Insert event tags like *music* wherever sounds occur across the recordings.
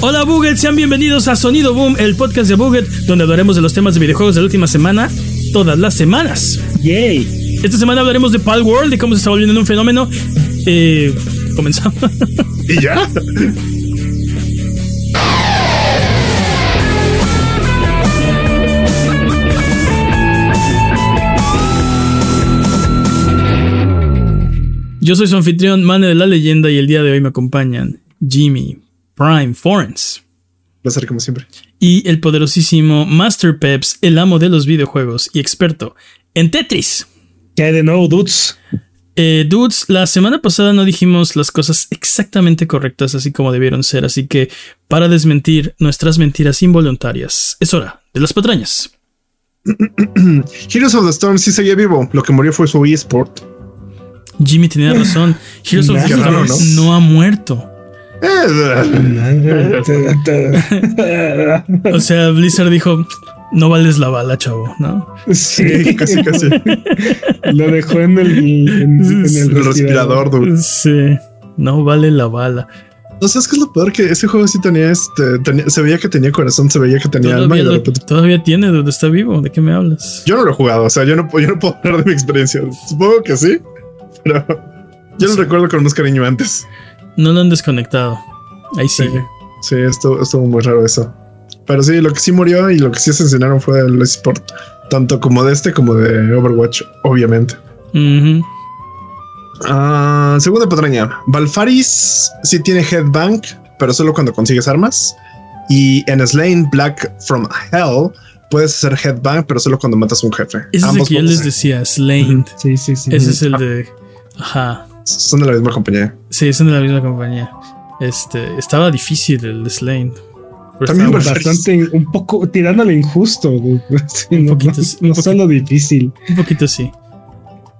Hola Buget, sean bienvenidos a Sonido Boom, el podcast de Buget, donde hablaremos de los temas de videojuegos de la última semana, todas las semanas. Yay. Esta semana hablaremos de Pal World, de cómo se está volviendo un fenómeno. Eh, comenzamos. ¿Y ya? Yo soy su anfitrión, Mane de la Leyenda, y el día de hoy me acompañan Jimmy Prime Forens. Placer como siempre. Y el poderosísimo Master Peps, el amo de los videojuegos y experto en Tetris. ¿Qué hay de nuevo, dudes? Eh, dudes, la semana pasada no dijimos las cosas exactamente correctas, así como debieron ser, así que para desmentir nuestras mentiras involuntarias, es hora de las patrañas. *clears throat* Heroes of the Storm sí seguía vivo. Lo que murió fue su eSport. Jimmy tenía razón. Heroes of the Storm no ha muerto. Eh, O sea, Blizzard dijo, no vales la bala, chavo, ¿no? sí, *laughs* *laughs* casi, casi. Lo dejó en el, en, en el El respirador, dude. Sí, no vale la bala. No sabes qué es lo peor que ese juego sí tenía este. tenía- se veía que tenía corazón, se veía que tenía alma Todavía, y de lo- repente. todavía tiene, donde está vivo. ¿De qué me hablas? Yo no lo he jugado, o sea, yo no, puedo- yo no puedo hablar de mi experiencia. Supongo que sí, pero yo lo recuerdo con más cariño antes. No lo han desconectado. Ahí Sí, sigue. sí, estuvo, estuvo muy raro eso. Pero sí, lo que sí murió y lo que sí asesinaron fue el eSport, tanto como de este como de Overwatch, obviamente. Ujú. Ah, segunda patraña. Valfaris sí tiene headbank, pero solo cuando consigues armas. Y en Slain Black from Hell puedes hacer headbank, pero solo cuando matas a un jefe. Ese es el que yo les decía, Slain. Sí, sí, sí. Ese es el de. Ajá. Son de la misma compañía. Sí, son de la misma compañía. Este. Estaba difícil el de Slain. Pero También. Bastante, un poco tirándole injusto. *laughs* Sí, Un no, poquito, no- sí, un no poquito. solo difícil. un poquito así.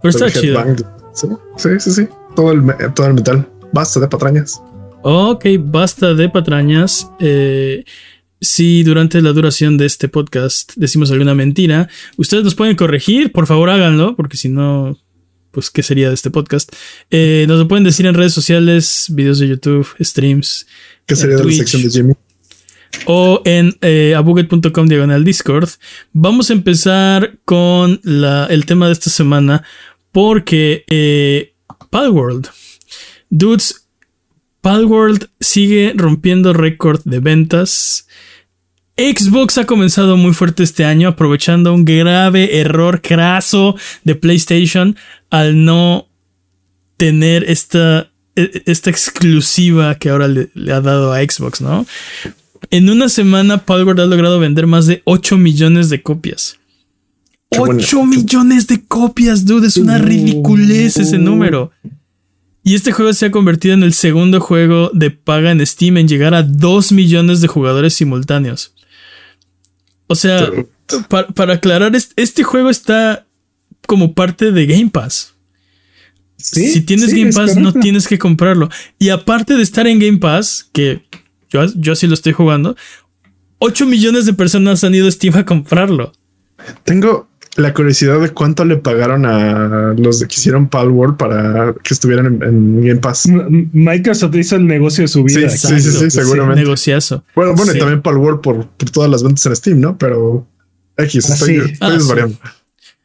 Pero está chido. Sí, sí, sí, sí. Todo el, todo el metal. Basta de patrañas. Ok, basta de patrañas. Eh, si durante la duración de este podcast decimos alguna mentira, ustedes nos pueden corregir, por favor háganlo, porque si no, pues, ¿qué sería de este podcast? Eh, nos lo pueden decir en redes sociales, videos de YouTube, streams, ¿Qué sería de la sección de Jimmy? o en eh, abuget.com diagonal Discord. Vamos a empezar con la- el tema de esta semana porque eh, Palworld. Dudes, Palworld sigue rompiendo récord de ventas. Xbox ha comenzado muy fuerte este año aprovechando un grave error craso de PlayStation al no tener esta, e- esta exclusiva que ahora le, le ha dado a Xbox, ¿no? En una semana, Palworld ha logrado vender más de 8 millones de copias. Qué bueno. 8 millones de copias, dude. Es una ridiculez ese número. Y este juego se ha convertido en el segundo juego de paga en Steam en llegar a 2 millones de jugadores simultáneos. O sea, pa- para aclarar, es- este juego está como parte de Game Pass. Sí, si tienes sí, Game Pass, no tienes que comprarlo. Y aparte de estar en Game Pass, que yo, yo sí lo estoy jugando, 8 millones de personas han ido a Steam a comprarlo. Tengo la curiosidad de cuánto le pagaron a los de que hicieron Palworld para que estuvieran en, en Game Pass. M- Microsoft hizo el negocio de su vida. Sí, sí, sí, sí, seguramente. Negociazo. Bueno, bueno, Sí. y también Palworld por, por todas las ventas en Steam, ¿no? Pero X, Ah, estoy, sí. estoy Ah, sí. desvariando.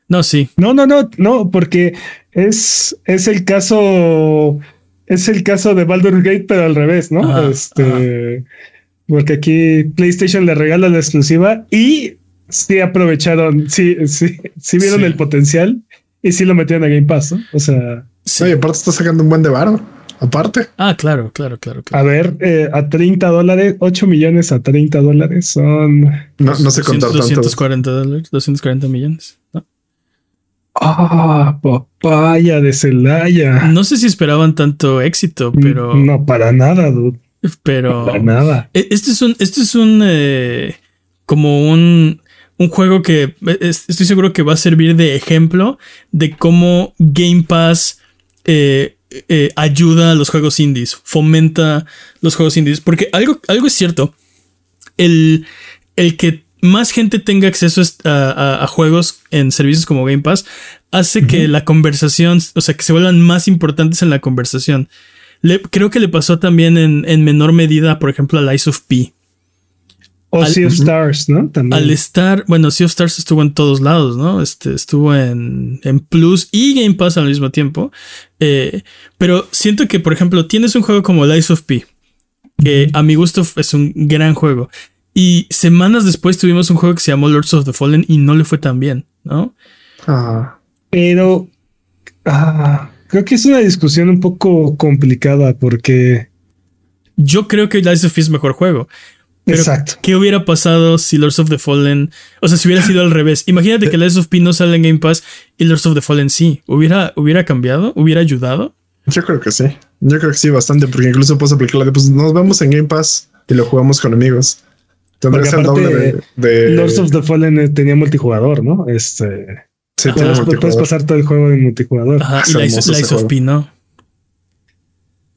No, sí. No, no, no, no, porque es, es el caso, es el caso de Baldur's Gate, pero al revés, ¿no? Ajá, este, porque aquí PlayStation le regala la exclusiva y sí aprovecharon, sí, sí, sí vieron Sí. el potencial y sí lo metieron a Game Pass, ¿no? O sea, sí. Oye, aparte está sacando un buen de varo. Aparte, Ah, claro, claro, claro. a ver, eh, a 30 dólares, 8 millones a 30 dólares son. no, no sé contar 200, tanto. 240 dólares, 240 millones. ¿no? Ah, papaya de Celaya. No sé si esperaban tanto éxito, pero. No, para nada, dude. Pero. Para nada. E- Este es un. Este es un. eh, como un. Un juego que es- estoy seguro que va a servir de ejemplo de cómo Game Pass eh, eh, ayuda a los juegos indies, fomenta los juegos indies. Porque algo, algo es cierto. El, el que más gente tenga acceso a, a- a juegos en servicios como Game Pass hace que la conversación, o sea, que se vuelvan más importantes en la conversación. creo que le pasó también en, en, menor medida, por ejemplo, al Ice of P. O Sea of Stars, ¿no? También. Al estar, bueno, Sea of Stars estuvo en todos lados, ¿no? Este, estuvo en, en Plus y Game Pass al mismo tiempo. Eh, pero siento que, por ejemplo, tienes un juego como Ice of P, que a mi gusto es un gran juego. Y semanas después tuvimos un juego que se llamó Lords of the Fallen y no le fue tan bien, ¿no? Ah, pero ah, creo que es una discusión un poco complicada porque yo creo que Lies of P es mejor juego. Exacto. ¿Qué hubiera pasado si Lords of the Fallen, o sea, si hubiera sido al revés? Imagínate que Lies of P no sale en Game Pass y Lords of the Fallen sí. ¿Hubiera, hubiera cambiado? ¿Hubiera ayudado? Yo creo que sí. Yo creo que sí, bastante, porque incluso puedo aplicar de pues nos vemos en Game Pass y lo jugamos con amigos. Tendría que doble de, Lords of the Fallen eh, tenía multijugador, ¿no? Este. Sí, puedes, pasar todo el juego en multijugador. Ajá, y Lies of P, ¿no?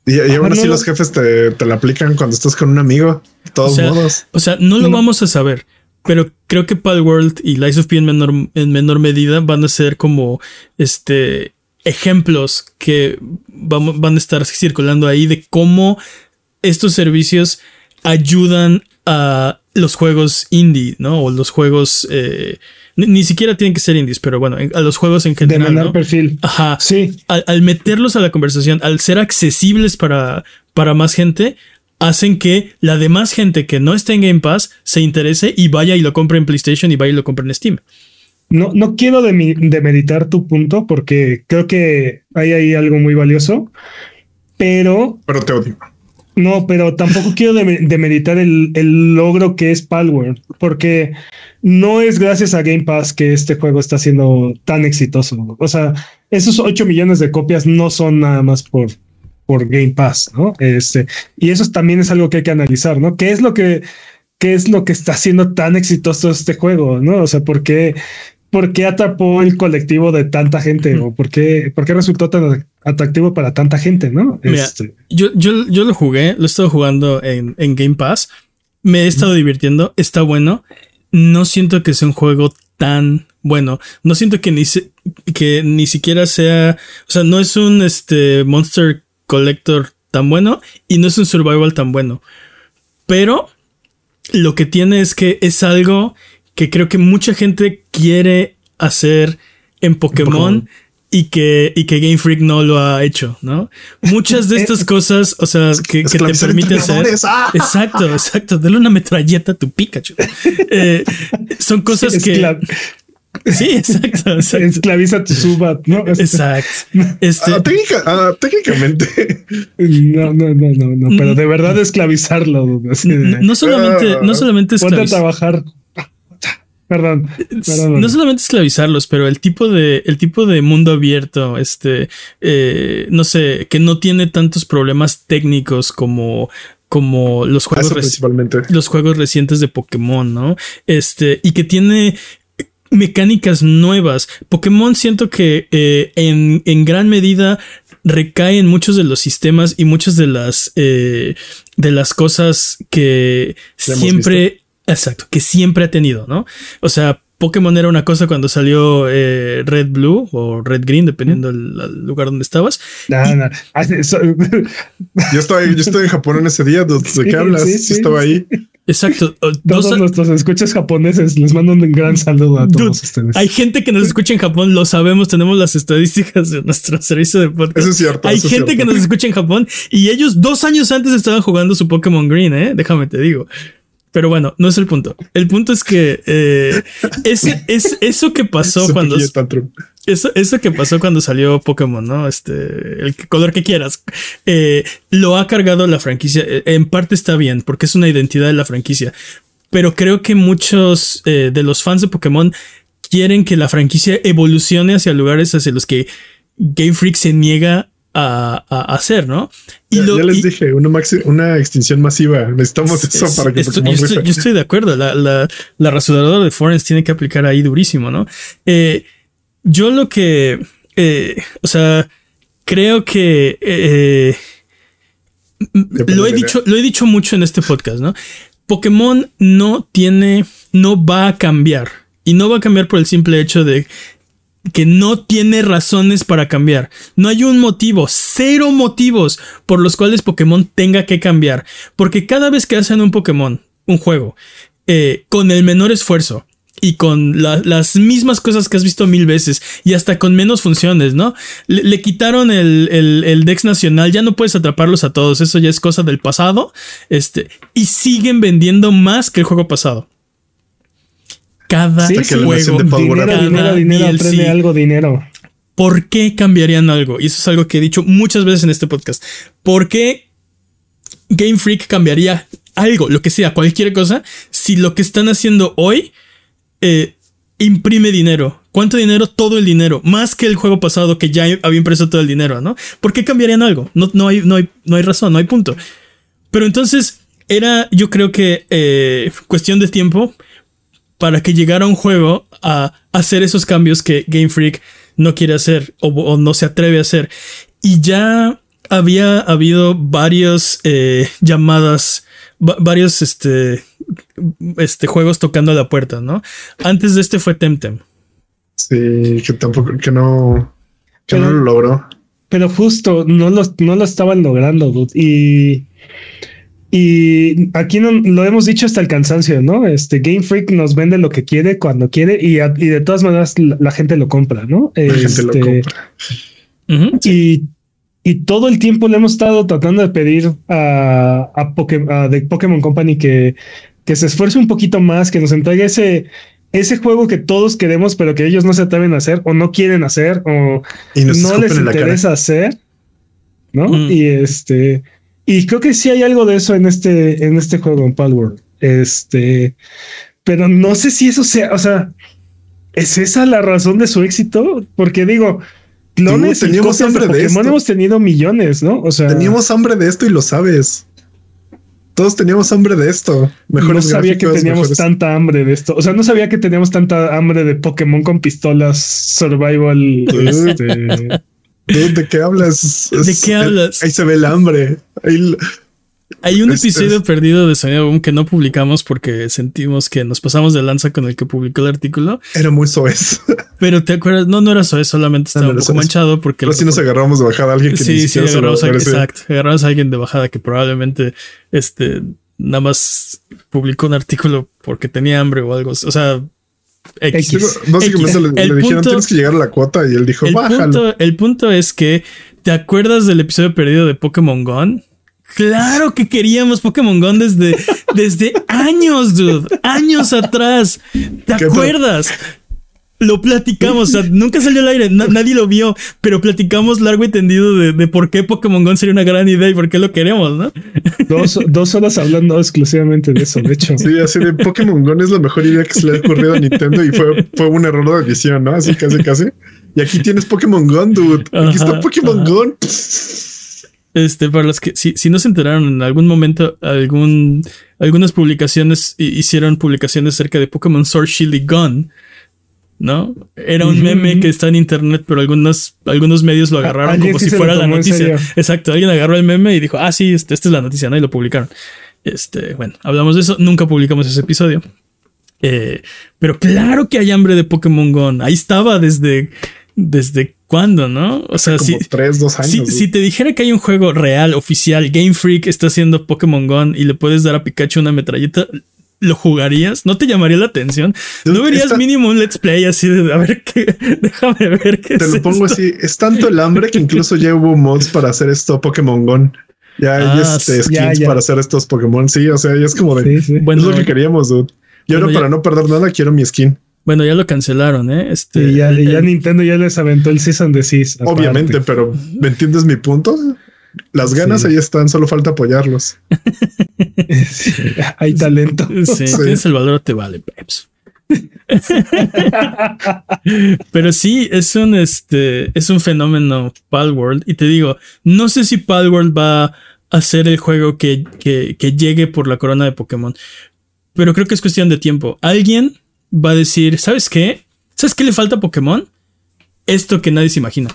Y, aún así los jefes te, te la aplican cuando estás con un amigo. De todos o sea, modos. O sea, no lo vamos a saber. Pero creo que Palworld y Lies of P en menor, en menor medida van a ser como este ejemplos que vamos, van a estar circulando ahí de cómo estos servicios ayudan a los juegos indie, ¿no? O los juegos eh, ni, siquiera tienen que ser indies, pero bueno, a los juegos en general. De perfil. Ajá. Sí. Al, meterlos a la conversación, al ser accesibles para, para más gente, hacen que la demás gente que no esté en Game Pass se interese y vaya y lo compre en PlayStation y vaya y lo compre en Steam. No, no quiero demeritar tu punto porque creo que hay ahí algo muy valioso, pero. Pero te odio. No, pero tampoco quiero demeritar el, el, logro que es Palworld, porque no es gracias a Game Pass que este juego está siendo tan exitoso. O sea, esos 8 millones de copias no son nada más por, por Game Pass, ¿no? Este, y eso también es algo que hay que analizar, ¿no? ¿Qué es lo que, qué es lo que está haciendo tan exitoso este juego, ¿no? O sea, ¿por qué, por qué atrapó el colectivo de tanta gente? ¿O por qué, por qué resultó tan atractivo para tanta gente, ¿no? Este. yo, yo, yo lo jugué, lo he estado jugando en, en Game Pass. Me he estado divirtiendo, está bueno. No siento que sea un juego tan bueno. No siento que ni, que ni siquiera sea. O sea, no es un este, Monster Collector tan bueno y no es un Survival tan bueno. Pero lo que tiene es que es algo que creo que mucha gente quiere hacer en Pokémon y que, y que Game Freak no lo ha hecho, ¿no? Muchas de *laughs* estas cosas, o sea, que, te permiten hacer. ¡ah! Exacto, exacto. Dale una metralleta a tu Pikachu. Eh, son cosas que. Sí, exacto, Esclaviza tu subat, ¿no? Exacto. *laughs* Este... Ah, ah, técnicamente. *laughs* No, no, no, no, no, pero de verdad esclavizarlo. No solamente, no solamente esclavizar. a trabajar Perdón, No solamente esclavizarlos, pero el tipo de, el tipo de mundo abierto, este, eh, no sé, que no tiene tantos problemas técnicos como, como los juegos, los juegos recientes de Pokémon, ¿no? Este, y que tiene mecánicas nuevas. Pokémon siento que eh, en, en, gran medida recae en muchos de los sistemas y muchas de las eh, de las cosas que siempre Exacto, que siempre ha tenido, ¿no? O sea, Pokémon era una cosa cuando salió eh, Red Blue o Red Green, dependiendo del lugar donde estabas. No, no. Ah, *laughs* yo, estoy, yo estoy en Japón en ese día, ¿de qué hablas? Sí, estaba ahí. Exacto. *laughs* Todos nuestros escuchas japoneses les mando un gran saludo a todos ustedes. Hay gente que nos escucha en Japón, lo sabemos, tenemos las estadísticas de nuestro *laughs* servicio de podcast. Eso es cierto. Hay gente que nos escucha en Japón y ellos dos años antes estaban jugando su Pokémon Green, ¿eh? Déjame te digo. Pero bueno, no es el punto. El punto es que eh, ese, es eso que pasó cuando eso, eso que pasó cuando salió Pokémon, ¿no? Este, el color que quieras, eh, lo ha cargado la franquicia. Eh, en parte está bien, porque es una identidad de la franquicia. Pero creo que muchos de los fans de Pokémon quieren que la franquicia evolucione hacia lugares hacia los que Game Freak se niega a, hacer, ¿no? Y ya, les dije, una, una, extinción masiva. Necesitamos eso para que estoy, yo, estoy, de acuerdo. La, la, la rasuradora de Forens tiene que aplicar ahí durísimo, ¿no? Eh, yo lo que, eh, o sea, creo que eh, lo he dicho, lo he dicho mucho en este podcast, ¿no? Pokémon no tiene, no va a cambiar y no va a cambiar por el simple hecho de que no tiene razones para cambiar. No hay un motivo, cero motivos por los cuales Pokémon tenga que cambiar. Porque cada vez que hacen un Pokémon, un juego, eh, con el menor esfuerzo, y con las mismas cosas que has visto mil veces y hasta con menos funciones, ¿no? Le, quitaron el, el, Dex nacional, ya no puedes atraparlos a todos, eso ya es cosa del pasado, este, y siguen vendiendo más que el juego pasado. Cada juego, dinero, dinero, dinero, algo, dinero. ¿Por qué cambiarían algo? Y eso es algo que he dicho muchas veces en este podcast. ¿Por qué Game Freak cambiaría algo, lo que sea, cualquier cosa, si lo que están haciendo hoy eh, imprime dinero. ¿Cuánto dinero? Todo el dinero. Más que el juego pasado que ya había impreso todo el dinero, ¿no? ¿Por qué cambiarían algo? No, no, hay, no, hay, no hay razón, no hay punto. Pero entonces era, yo creo que, eh, cuestión de tiempo para que llegara un juego a hacer esos cambios que Game Freak no quiere hacer o, no se atreve a hacer. Y ya había habido varias eh, llamadas, varios, este, este, juegos tocando a la puerta, ¿no? Antes de este fue Temtem. Sí, que tampoco, que no, que no lo logró. Pero justo no lo, no lo estaban logrando, dude. Y, y aquí no, lo hemos dicho hasta el cansancio, ¿no? Este Game Freak nos vende lo que quiere cuando quiere y, de todas maneras la, gente lo compra, ¿no? La gente lo este, compra. Y y todo el tiempo le hemos estado tratando de pedir a, a, Pokémon Company que, que se esfuerce un poquito más, que nos entregue ese, ese juego que todos queremos, pero que ellos no se atreven a hacer, o no quieren hacer, o no les interesa hacer. ¿No? Mm. Y este. Y creo que sí hay algo de eso en este, en este juego, en Palworld. Este. Pero no sé si eso sea. O sea. ¿Es esa la razón de su éxito? Porque digo, clones teníamos hambre de, Pokémon hemos tenido millones, ¿no? O sea, teníamos hambre de esto y lo sabes. Todos teníamos hambre de esto. Mejor no sabía que teníamos tanta hambre de esto. O sea, no sabía que teníamos tanta hambre de Pokémon con pistolas survival. *laughs* este... ¿De qué hablas? ¿De qué hablas? Ahí se ve el hambre. Ahí, hay un episodio perdido de Sonido Boom que no publicamos porque sentimos que nos pasamos de lanza con el que publicó el artículo. Era muy soez. *laughs* Pero te acuerdas, no, no era soez, solamente estaba un poco manchado porque. Pero si nos agarramos de bajada a alguien que Sí, sí, agarramos a, exacto. Agarramos a alguien de bajada que probablemente este nada más publicó un artículo porque tenía hambre o algo. O sea, X. Básicamente Le, dijeron tienes que llegar a la cuota y él dijo, el bájalo. Punto, el punto es que, ¿te acuerdas del episodio perdido de Pokémon Gone? Claro que queríamos Pokémon Go desde, desde años, dude. Años atrás. ¿Te acuerdas? Lo platicamos, o sea, nunca salió al aire, nadie lo vio, pero platicamos largo y tendido de, por qué Pokémon Go sería una gran idea y por qué lo queremos, ¿no? *laughs* Dos, horas hablando exclusivamente de eso, de hecho. Sí, así de Pokémon Go es la mejor idea que se le ha ocurrido a Nintendo y fue, fue un error de edición, ¿no? Así casi, casi. Y aquí tienes Pokémon Go, dude. Aquí está Pokémon Go. Este, para los que si, si no se enteraron en algún momento, algún, algunas publicaciones hicieron publicaciones acerca de Pokémon Sword Shield y Gun. ¿No? Era un meme que está en internet, pero algunos, algunos medios lo agarraron como si fuera la noticia. Exacto, alguien agarró el meme y dijo, ah, sí, este, esta es la noticia, ¿no? Y lo publicaron. Este, bueno, hablamos de eso, nunca publicamos ese episodio. Eh, pero claro que hay hambre de Pokémon Gun. Ahí estaba desde, desde cuándo, ¿no? O sea, si, tres, dos años, si, te dijera que hay un juego real, oficial, Game Freak está haciendo Pokémon Gun y le puedes dar a Pikachu una metralleta, ¿lo jugarías? ¿No te llamaría la atención? ¿No verías mínimo un let's play así de a ver qué? *laughs* Déjame ver qué Te lo pongo así. Es tanto el hambre que incluso ya hubo mods para hacer esto Pokémon Gun. Ya hay ah, este, skins para hacer estos Pokémon. Sí, o sea, ya es como de. Bueno, es lo que queríamos, dude. Y ahora, para no perder nada, quiero mi skin. Bueno, ya lo cancelaron, ¿eh? Este, y ya, Nintendo ya les aventó el Season de Seas. Obviamente, pero ¿me entiendes mi punto? Las ganas ahí están, solo falta apoyarlos. *laughs* hay talento. Sí, tienes el valor, te vale, Peps. *laughs* Pero sí, es un este es un fenómeno Palworld. Y te digo, no sé si Palworld va a ser el juego que, que, que llegue por la corona de Pokémon. Pero creo que es cuestión de tiempo. Alguien va a decir, ¿sabes qué? ¿Sabes qué le falta a Pokémon? Esto que nadie se imagina.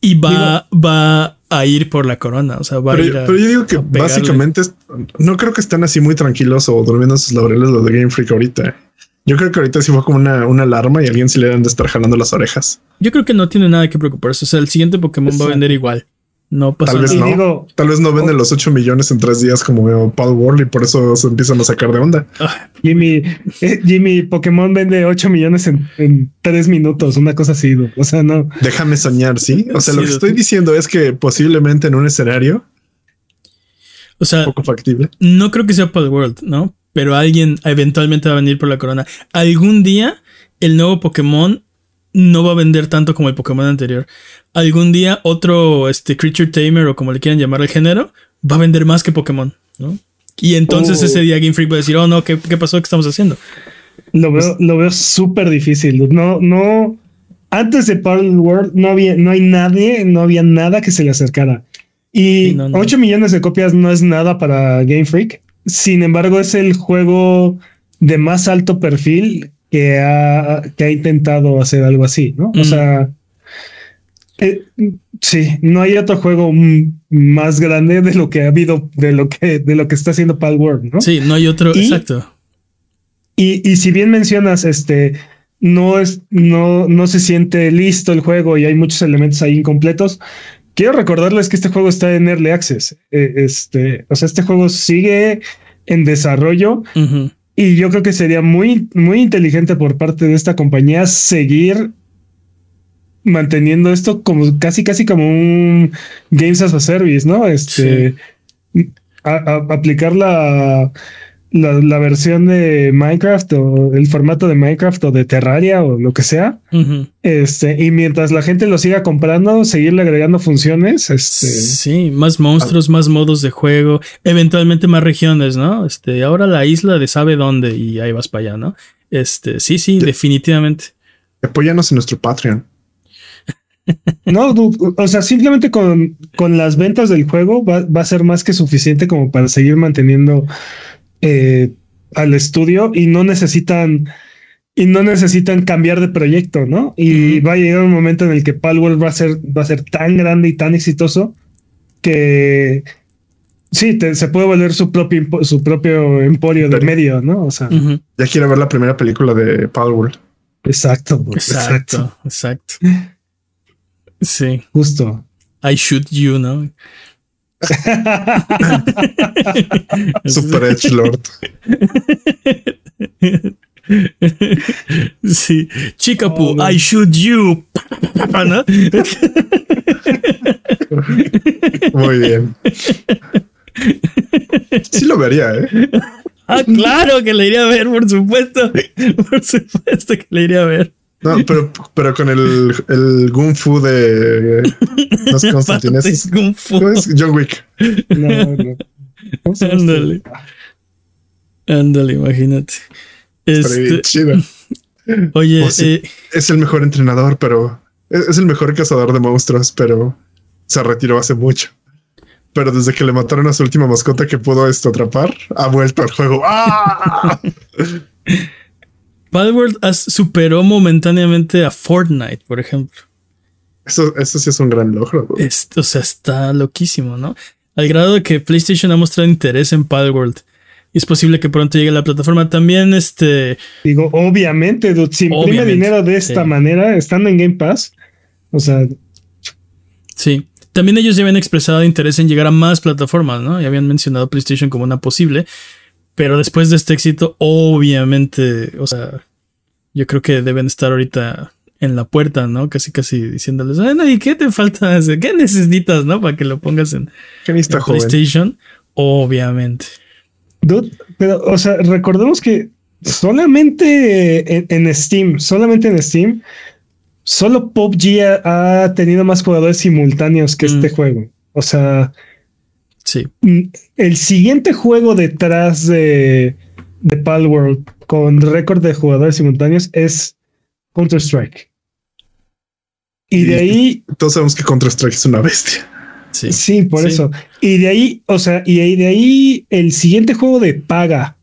Y va, va a ir por la corona. O sea, va pero, a ir a, Pero yo digo que básicamente no creo que estén así muy tranquilos o durmiendo sus laureles los de Game Freak ahorita. Yo creo que ahorita sí fue como una, una alarma y alguien se le deben de estar jalando las orejas. Yo creo que no tiene nada que preocuparse. O sea, el siguiente Pokémon va a vender igual. No pasa Tal vez nada. No. digo- Tal vez no venden los 8 millones en tres días como veo Paul World y por eso se empiezan a sacar de onda. Ah, Jimmy, eh, Jimmy, Pokémon vende 8 millones en, en 3 minutos, una cosa así. O sea, no. Déjame soñar, ¿sí? O sea, lo que estoy diciendo es que posiblemente en un escenario o sea, poco factible. no creo que sea World, ¿no? Pero alguien eventualmente va a venir por la corona. Algún día el nuevo Pokémon no va a vender tanto como el Pokémon anterior. Algún día otro este, Creature Tamer o como le quieran llamar al género va a vender más que Pokémon, ¿no? Y entonces Oh. ese día Game Freak va a decir, oh no, ¿qué, qué pasó? ¿Qué estamos haciendo? Lo veo, lo veo súper difícil. No, no. Antes de Paul World no había, no hay nadie, no había nada que se le acercara. Y no. 8 millones de copias no es nada para Game Freak. Sin embargo, es el juego de más alto perfil que ha, que ha intentado hacer algo así, ¿no? Mm. O sea, eh, sí, no hay otro juego mm, más grande de lo que ha habido, de lo que, de lo que está haciendo Pal World, ¿no? Sí, no hay otro. Y- Exacto. Y, y si bien mencionas, este, no es, no, no se siente listo el juego y hay muchos elementos ahí incompletos. Quiero recordarles que este juego está en Early Access. Eh, este, o sea, este juego sigue en desarrollo. Y yo creo que sería muy, muy inteligente por parte de esta compañía seguir manteniendo esto como casi, casi como un Games as a Service, ¿no? Este, a- a- aplicar la, la, la versión de Minecraft o el formato de Minecraft o de Terraria o lo que sea. Este, y mientras la gente lo siga comprando, seguirle agregando funciones. Este, Sí, más monstruos, más modos de juego, eventualmente más regiones, ¿no? Este, ahora la isla de sabe dónde y ahí vas para allá, ¿no? Este, sí, sí, definitivamente. Apóyanos en nuestro Patreon. *laughs* No, o sea, simplemente con, con las ventas del juego va, va a ser más que suficiente como para seguir manteniendo eh, al estudio y no necesitan y no necesitan cambiar de proyecto, ¿no? Y va a llegar un momento en el que Palworld va a ser va a ser tan grande y tan exitoso que sí te- se puede volver su propio su propio emporio de medio, ¿no? O sea. Ya quiero ver la primera película de Paul World. exacto, bro, Exacto, exacto. Sí, justo. I shoot you, ¿no? *laughs* Super Edge Lord. Sí, Chicapu, Oh, no. I shoot you. ¿No? Muy bien. Sí lo vería, ¿eh? Ah, claro que le iría a ver, por supuesto. Por supuesto que le iría a ver. No, pero, pero con el, el Fu de los Constantineses. Parte Kung Fu. ¿Cómo es? John Wick. No, no. ¿Cómo se llama este? Ándale. Ándale, imagínate. Este, chido. *laughs* oye, Oh, sí. eh, Es el mejor entrenador, pero es, es el mejor cazador de monstruos, pero se retiró hace mucho. Pero desde que le mataron a su última mascota que pudo esto atrapar, ha vuelto al juego. ¡Ah! *laughs* Palworld superó momentáneamente a Fortnite, por ejemplo. Eso, eso sí es un gran logro. o sea, está loquísimo, ¿no? Al grado de que PlayStation ha mostrado interés en Palworld. Y es posible que pronto llegue a la plataforma. También, este. Digo, obviamente, dude, si imprime dinero de esta sí. manera, estando en Game Pass, o sea, Sí. También ellos ya habían expresado interés en llegar a más plataformas, ¿no? Y habían mencionado PlayStation como una posible. Pero después de este éxito, obviamente, o sea, yo creo que deben estar ahorita en la puerta, ¿no? Casi, casi diciéndoles, bueno, ¿y qué te falta? ¿Qué necesitas, no? Para que lo pongas en, ¿Qué está en joven? PlayStation. Obviamente. dude, pero, o sea, recordemos que solamente en, en Steam, solamente en Steam, solo PUBG ha, ha tenido más jugadores simultáneos que Mm. este juego. O sea, Sí. mm, el siguiente juego detrás de, de Palworld con récord de jugadores simultáneos es Counter-Strike. Y de ahí Todos sabemos que Counter-Strike es una bestia. Sí. Sí, por Sí. eso. Y de ahí, o sea, y ahí- de ahí el siguiente juego de paga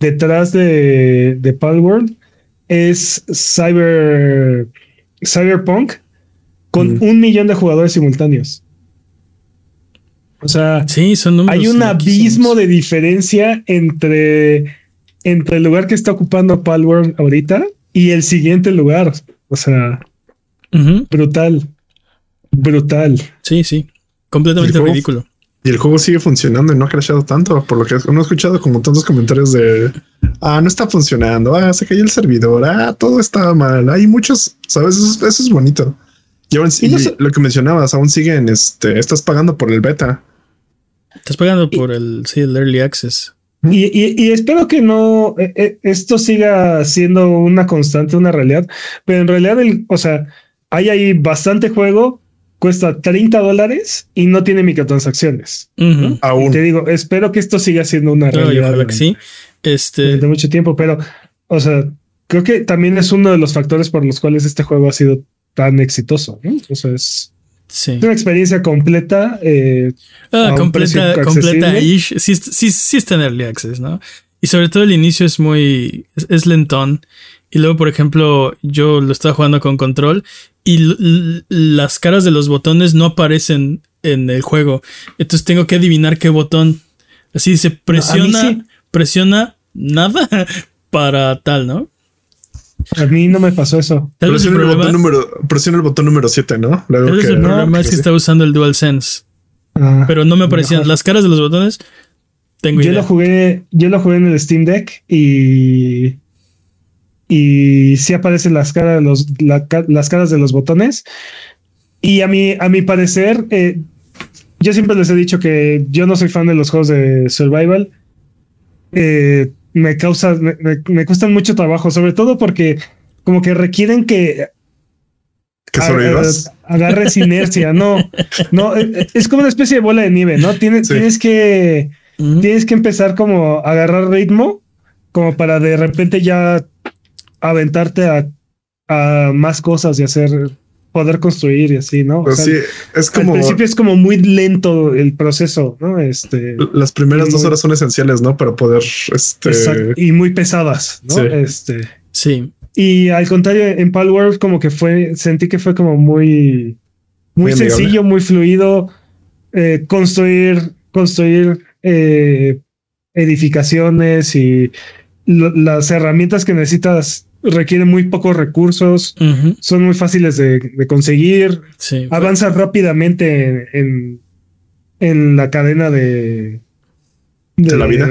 detrás de, de Palworld es Cyber Cyberpunk con Mm. un millón de jugadores simultáneos. O sea, Sí, son números. hay un abismo de diferencia entre entre el lugar que está ocupando Palworld ahorita y el siguiente lugar. O sea, brutal. Brutal. Sí, sí. Completamente ridículo. Y el juego sigue funcionando y no ha crashado tanto, por lo que no he escuchado como tantos comentarios de ah, no está funcionando, ah, se cayó el servidor, ah, todo está mal. Hay muchos, sabes, eso, es- eso es bonito. Y aún sí, Y no sé- lo que mencionabas, aún siguen, este, estás pagando por el beta. Estás pagando por el, sí, el Early Access. Y, y- y espero que no eh, eh, esto siga siendo una constante, una realidad, pero en realidad, el, o sea, hay ahí bastante juego, cuesta 30 dólares y no tiene microtransacciones. Ujú. Y Aún. te digo, espero que esto siga siendo una realidad que sí. Este, durante mucho tiempo, pero, o sea, creo que también es uno de los factores por los cuales este juego ha sido tan exitoso. ¿no? O sea, es sí. una experiencia completa. eh, Ah, completa, completa ish. Sí, sí, sí está en Early Access, ¿no? Y sobre todo el inicio es muy, es, es lentón. Y luego, por ejemplo, yo lo estaba jugando con control y las caras de los botones no aparecen en el juego. Entonces tengo que adivinar qué botón. Así se presiona, sí. presiona nada *laughs* para tal, ¿no? A mí no me pasó eso. Tal vez el Presiona el, problema, botón número, presiona el botón número 7, ¿no? Luego tal vez el que- problema es que sí. está usando el DualSense. Ah, Pero no me aparecían las caras de los botones. Tengo Yo idea. lo jugué, yo lo jugué en el Steam Deck y y sí aparecen las caras de los la las caras de los botones y a mi a mi parecer eh, yo siempre les he dicho que yo no soy fan de los juegos de survival Eh, me causa me, me- me cuestan mucho trabajo sobre todo porque como que requieren que que sobrevivas. agarres inercia no no eh, es como una especie de bola de nieve no tienes Sí. tienes que tienes que empezar como a agarrar ritmo, como para de repente ya aventarte a, a más cosas y hacer, poder construir y así, ¿no? O Pero sea, sí, es al como principio es como muy lento el proceso, ¿no? Este, las primeras dos muy- horas son esenciales, ¿no? Para poder, este, y muy pesadas, ¿no? Sí. Este, Sí. y al contrario, en Palworld como que fue, sentí que fue como muy, muy, sencillo, muy fluido, eh, construir, construir eh, edificaciones y lo- las herramientas que necesitas requieren muy pocos recursos, son muy fáciles de, de conseguir, Sí. avanzas rápidamente en, en la cadena de, ¿De la vida?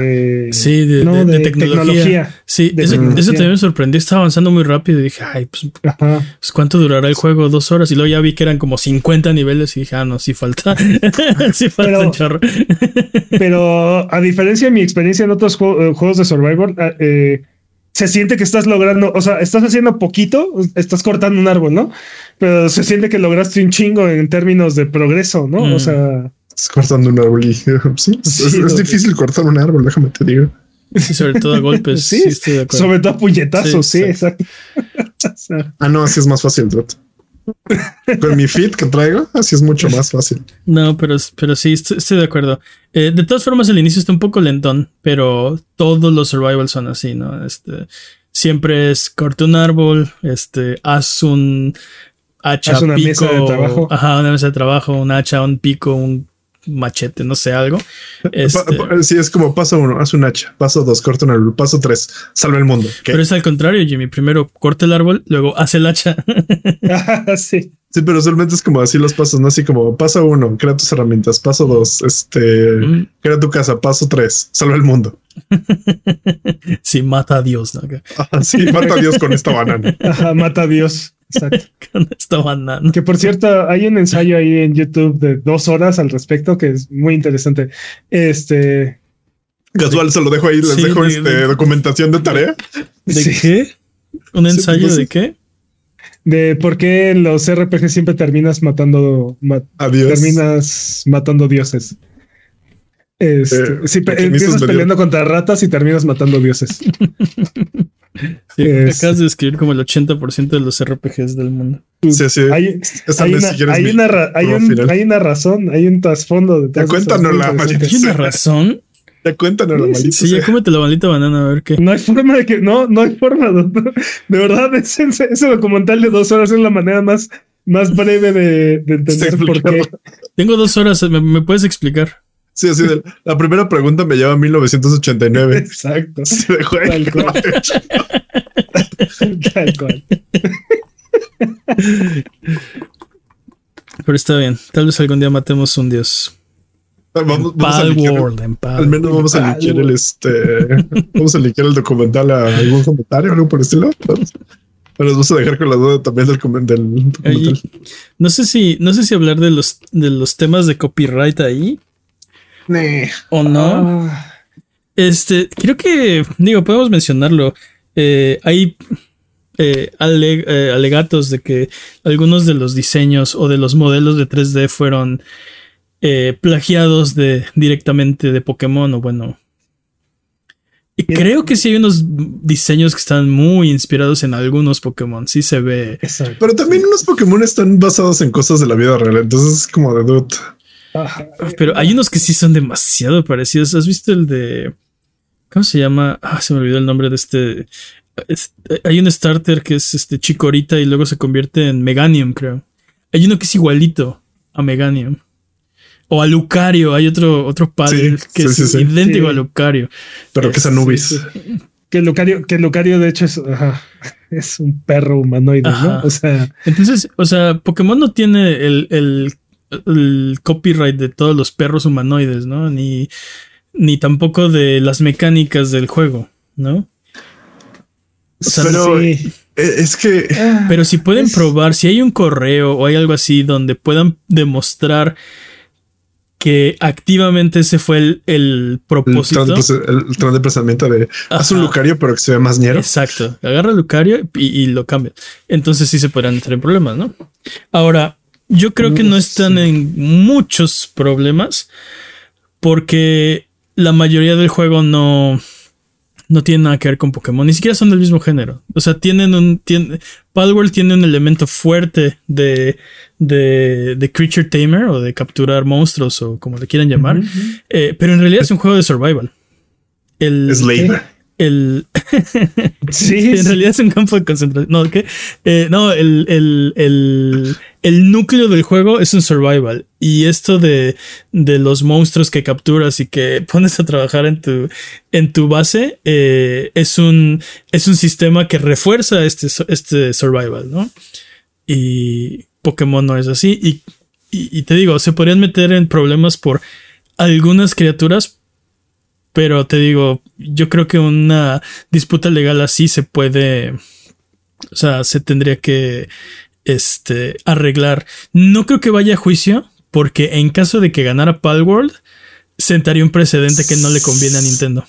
Sí, de, no, de- de de tecnología. tecnología. Sí, De eso, tecnología. eso también me sorprendió. Estaba avanzando muy rápido y dije, ay, pues, Ajá. pues, ¿cuánto durará el juego? Dos horas. Y luego ya vi que eran como 50 niveles y dije, ah, no, sí falta. *laughs* sí falta Pero- un chorro. Pero a diferencia de mi experiencia en otros juego- eh, juegos de Survivor, eh, se siente que estás logrando, o sea, estás haciendo poquito, estás cortando un árbol, ¿no? Pero se siente que lograste un chingo en términos de progreso, ¿no? Mm. O sea, estás cortando un árbol y *laughs* sí, es, Sí, es lo- difícil cortar un árbol, déjame te digo. Sí, sobre todo a golpes. *laughs* Sí, Sí, estoy de acuerdo. sobre todo a puñetazos, Sí, sí, exacto. *laughs* Ah, no, así es más fácil, dude. Con mi fit que traigo, así es mucho más fácil. No, pero, pero sí, estoy, estoy de acuerdo. Eh, de todas formas, el inicio está un poco lentón, pero todos los survivals son así, ¿no? Este, siempre es corta un árbol, este, haz un hacha, Haz una pico, mesa de trabajo. ajá, una mesa de trabajo, un hacha, un pico, un machete, no sé, algo. Este, sí, es como paso uno, haz un hacha. Paso dos, corta un árbol. Paso tres, salva el mundo. ¿Qué? pero es al contrario, Jimmy. Primero corta el árbol, luego hace el hacha. *laughs* *laughs* sí. Sí, pero usualmente es como así los pasos, ¿no? Así como paso uno, crea tus herramientas. Paso dos, este, Mm. crea tu casa. Paso tres, salva el mundo. *laughs* sí, mata a Dios, ¿no? Sí, mata a Dios con esta banana. *laughs* Ajá, mata a Dios. Exacto. *laughs* Con esta banana. Que por cierto, hay un ensayo ahí en YouTube de dos horas al respecto que es muy interesante. Este, Casual, se lo dejo ahí, les Sí, dejo de- este, de- documentación de tarea. ¿De sí, qué? ¿Un Sí, ensayo pues, de qué? de por qué en los RPG siempre terminas matando, ma- Adiós. terminas matando dioses. Este, Eh, maquinistas empiezas medio- peleando contra ratas y terminas matando dioses. *laughs* Sí, Es- acabas de describir como el 80% de los RPGs del mundo. Sí, sí. Hay, hay una, si hay, una hay, un- hay una razón, hay un trasfondo de Ya cuéntanosla, maldita ¿Tiene razón? Ya cuéntanos la maldita Sí, ya cómete la maldita banana a ver qué. No hay forma de que, no, no hay forma. doctor. De verdad, ese, ese documental de dos horas es la manera más, más breve de, de entender por qué. Tengo dos horas, ¿me, me puedes explicar? Sí, así de, la primera pregunta me lleva a 1989. Exacto. Sí, de juego. Tal cual. Tal cual. Pero está bien. Tal vez algún día matemos un dios. Vamos, vamos a liquear- Pal- Al menos vamos a liquear el este. Vamos a liquear el documental a algún comentario, algo por el estilo. Pero nos vamos a dejar con la duda también del, del documental. No sé si, no sé si hablar de los, de los temas de copyright ahí O no. Ah, Este, creo que, digo, podemos mencionarlo. Eh, hay eh, ale- eh, alegatos de que algunos de los diseños o de los modelos de 3D fueron eh, plagiados de, directamente de Pokémon o bueno. Y creo que sí hay unos diseños que están muy inspirados en algunos Pokémon. Sí se ve. exacto. Pero también unos Pokémon están basados en cosas de la vida real. Entonces es como de dude. *laughs* Pero hay unos que sí son demasiado parecidos. ¿Has visto el de. ¿Cómo se llama? Ah, se me olvidó el nombre de este. es- hay un starter que es este Chikorita y luego se convierte en Meganium, creo. Hay uno que es igualito a Meganium. O a Lucario. Hay otro, otro padre Sí, que sí, es sí, idéntico Sí. a Lucario. Pero que es Anubis. Sí, Que Lucario, que Lucario de hecho es, ajá, es un perro humanoide, Ajá. ¿no? O sea, Entonces, o sea, Pokémon no tiene el, el- el copyright de todos los perros humanoides, ¿no? Ni, ni tampoco de las mecánicas del juego, ¿no? sea, Pero sí. eh, es que Pero si pueden Es- probar, si hay un correo o hay algo así donde puedan demostrar que activamente ese fue el, el propósito. el tran de pensamiento de haz un. Lucario, pero que se ve más ñero. Exacto. Agarra Lucario y, y lo cambia. Entonces sí se podrán entrar en problemas, ¿no? Ahora, yo creo que No están en muchos problemas porque la mayoría del juego no, no tiene nada que ver con Pokémon. Ni siquiera son del mismo género. O sea, tienen un. Tiene, Palworld tiene un elemento fuerte de, de, de Creature Tamer o de capturar monstruos o como le quieran llamar. Eh, pero en realidad es un juego de survival. El, Slave. el, Sí, *laughs* en realidad es un campo de concentración. No, ¿qué? Eh, no, el, el, el, el núcleo del juego es un survival. Y esto de, de los monstruos que capturas y que *laughs* pones a trabajar en tu, en tu base eh, es, un, es un sistema que refuerza este, este survival, ¿no? Y Pokémon no es así. Y, y, y te digo, se podrían meter en problemas por algunas criaturas. Pero te digo, yo creo que una disputa legal así se puede. O sea, se tendría que este, arreglar. No creo que vaya a juicio, porque en caso de que ganara Palworld, sentaría un precedente que no le conviene a Nintendo.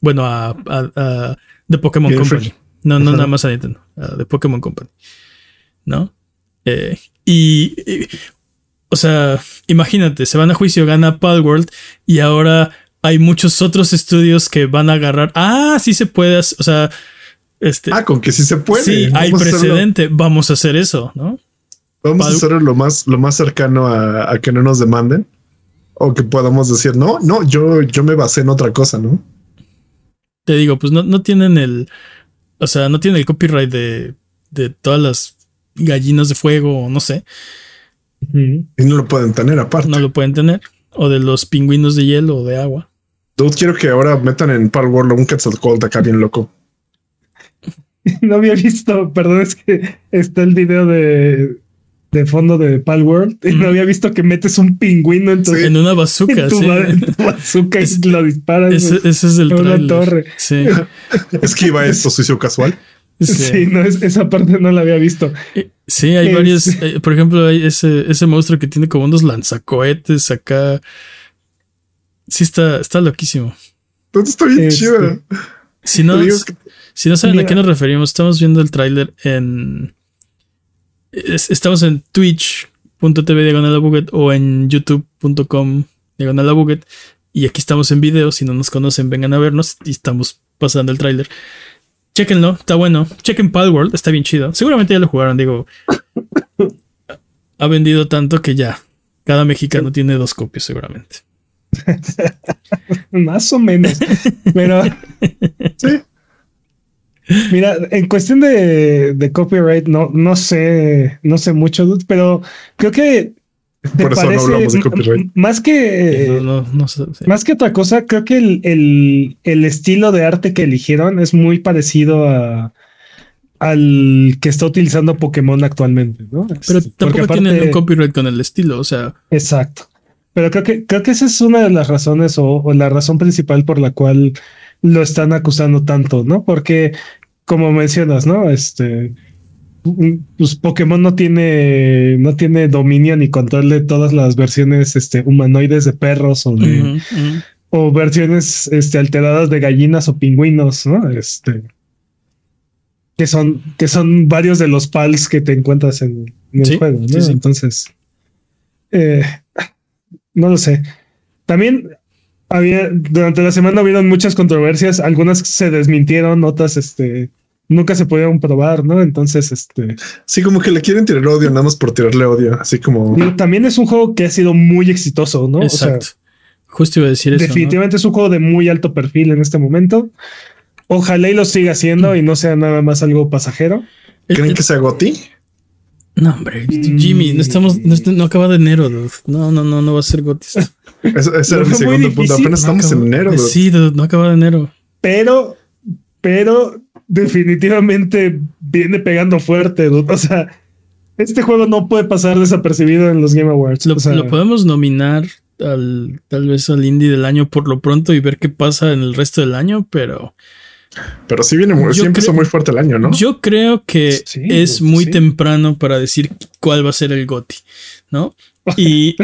Bueno, a, a, a The Pokémon Game Company. Freak. No, no Ajá. nada más a Nintendo, a The Pokémon Company. ¿No? Eh, y, y- o sea, imagínate, se van a juicio, gana Palworld y ahora hay muchos otros estudios que van a agarrar. Ah, sí se puede, o sea, este, Ah, con que sí se puede. sí, hay hacerlo- precedente, vamos a hacer eso, ¿no? Vamos a hacerlo lo más, lo más cercano a, a que no nos demanden. O que podamos decir, no, no, yo, yo me basé en otra cosa, ¿no? Te digo, pues no, no tienen el, o sea, no tienen el copyright de, de todas las gallinas de fuego, o no sé. Y no lo pueden tener aparte. no lo pueden tener, o de los pingüinos de hielo o de agua. Dude, quiero que ahora metan en Palworld un Quetzalcoatl acá bien loco. *laughs* No había visto, perdón, es que está el video de, de fondo de Palworld y no había visto que metes un pingüino en tu, En una bazooka, en tu, sí. en tu bazooka Es- y lo disparas. Ese, ese es el Una tráiler. torre. Sí, *laughs* Esquiva esto, suicio casual. sí. Sí, no, es, esa parte no la había visto. Sí, hay Es- varios. *laughs* eh, por ejemplo, hay ese, ese monstruo que tiene como unos lanzacohetes acá. Sí, está, está loquísimo. Entonces está bien Este, chido. Si no, que- si no saben a qué nos referimos, estamos viendo el tráiler en. es- estamos en twitch.tv o en youtube.com diagonal a Buget. Y aquí estamos en video. Si no nos conocen, vengan a vernos y estamos pasando el tráiler. Chequenlo, está bueno. Chequen Palworld, está bien chido. Seguramente ya lo jugaron, digo. Ha vendido tanto que ya. Cada mexicano tiene dos copias, seguramente. *laughs* Más o menos. Pero Sí. Mira, en cuestión de, de copyright, no, no sé, no sé mucho, dude, pero creo que Por eso no hablamos de copyright. Más que, no, no, no sé, sí. más que otra cosa, creo que el, el, el estilo de arte que eligieron es muy parecido a al que está utilizando Pokémon actualmente, ¿no? Pero tampoco porque tienen aparte- un copyright con el estilo, o sea, Exacto. Pero creo que, creo que esa es una de las razones o, o la razón principal por la cual lo están acusando tanto, ¿no? Porque, como mencionas, ¿no? Este, mm, pues Pokémon no tiene, no tiene dominio ni control de todas las versiones este, humanoides de perros o de, o versiones este, alteradas de gallinas o pingüinos, ¿no? Este, que son, que son varios de los pals que te encuentras en, en el Sí, juego, ¿no? sí, sí. Entonces, eh, no lo sé. También había, durante la semana hubieron muchas controversias, algunas se desmintieron, otras, este, nunca se pudieron probar, ¿no? Entonces, este, Sí, como que le quieren tirar odio nada más por tirarle odio. Así como también es un juego que ha sido muy exitoso, ¿no? O sea, Exacto. Justo iba a decir eso. ¿no? Definitivamente es un juego de muy alto perfil en este momento. Ojalá y lo siga haciendo y no sea nada más algo pasajero. ¿Creen que sea Goti? No, hombre, Mm, Jimmy, no estamos, no, no acaba de enero, dude. No, no, no, no va a ser Gotis. *laughs* Ese, ese era No mi fue muy segundo punto. Apenas No estamos acaba- en enero. dude. Sí, dude, no acaba de enero. Pero, pero definitivamente viene pegando fuerte. dude. O sea, este juego no puede pasar desapercibido en los Game Awards. Lo, o sea, lo podemos nominar al tal vez al indie del año por lo pronto y ver qué pasa en el resto del año, pero Pero sí viene muy, empezó creo- muy fuerte el año, ¿no? yo creo que Sí, es muy sí. temprano para decir cuál va a ser el GOTI, ¿no? *laughs* Y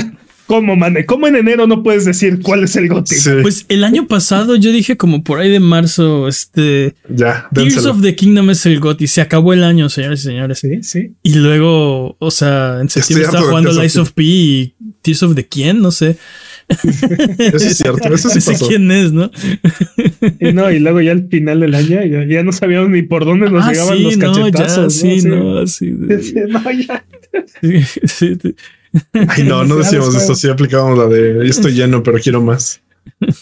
¿Cómo, man? ¿Cómo en enero no puedes decir cuál es el GOTY? Sí, pues el año pasado yo dije como por ahí de marzo, este ya, Tears dénselo. of the Kingdom es el GOTY, se acabó el año, señores y señores. Sí, sí. Y luego, o sea, en septiembre estaba jugando Tears Lies of of P y Tears of the quién, no sé. *laughs* Eso es cierto, eso sí pasó. quién es, ¿no? Y no, y luego ya al final del año ya, ya no sabíamos ni por dónde nos ah, llegaban sí, los no, ya, cachetazos. sí, no, *laughs* sí. No, ya. sí, sí, sí. Ay, no, no decíamos esto. Sí aplicábamos la de "Ya estoy lleno, pero quiero más. *laughs*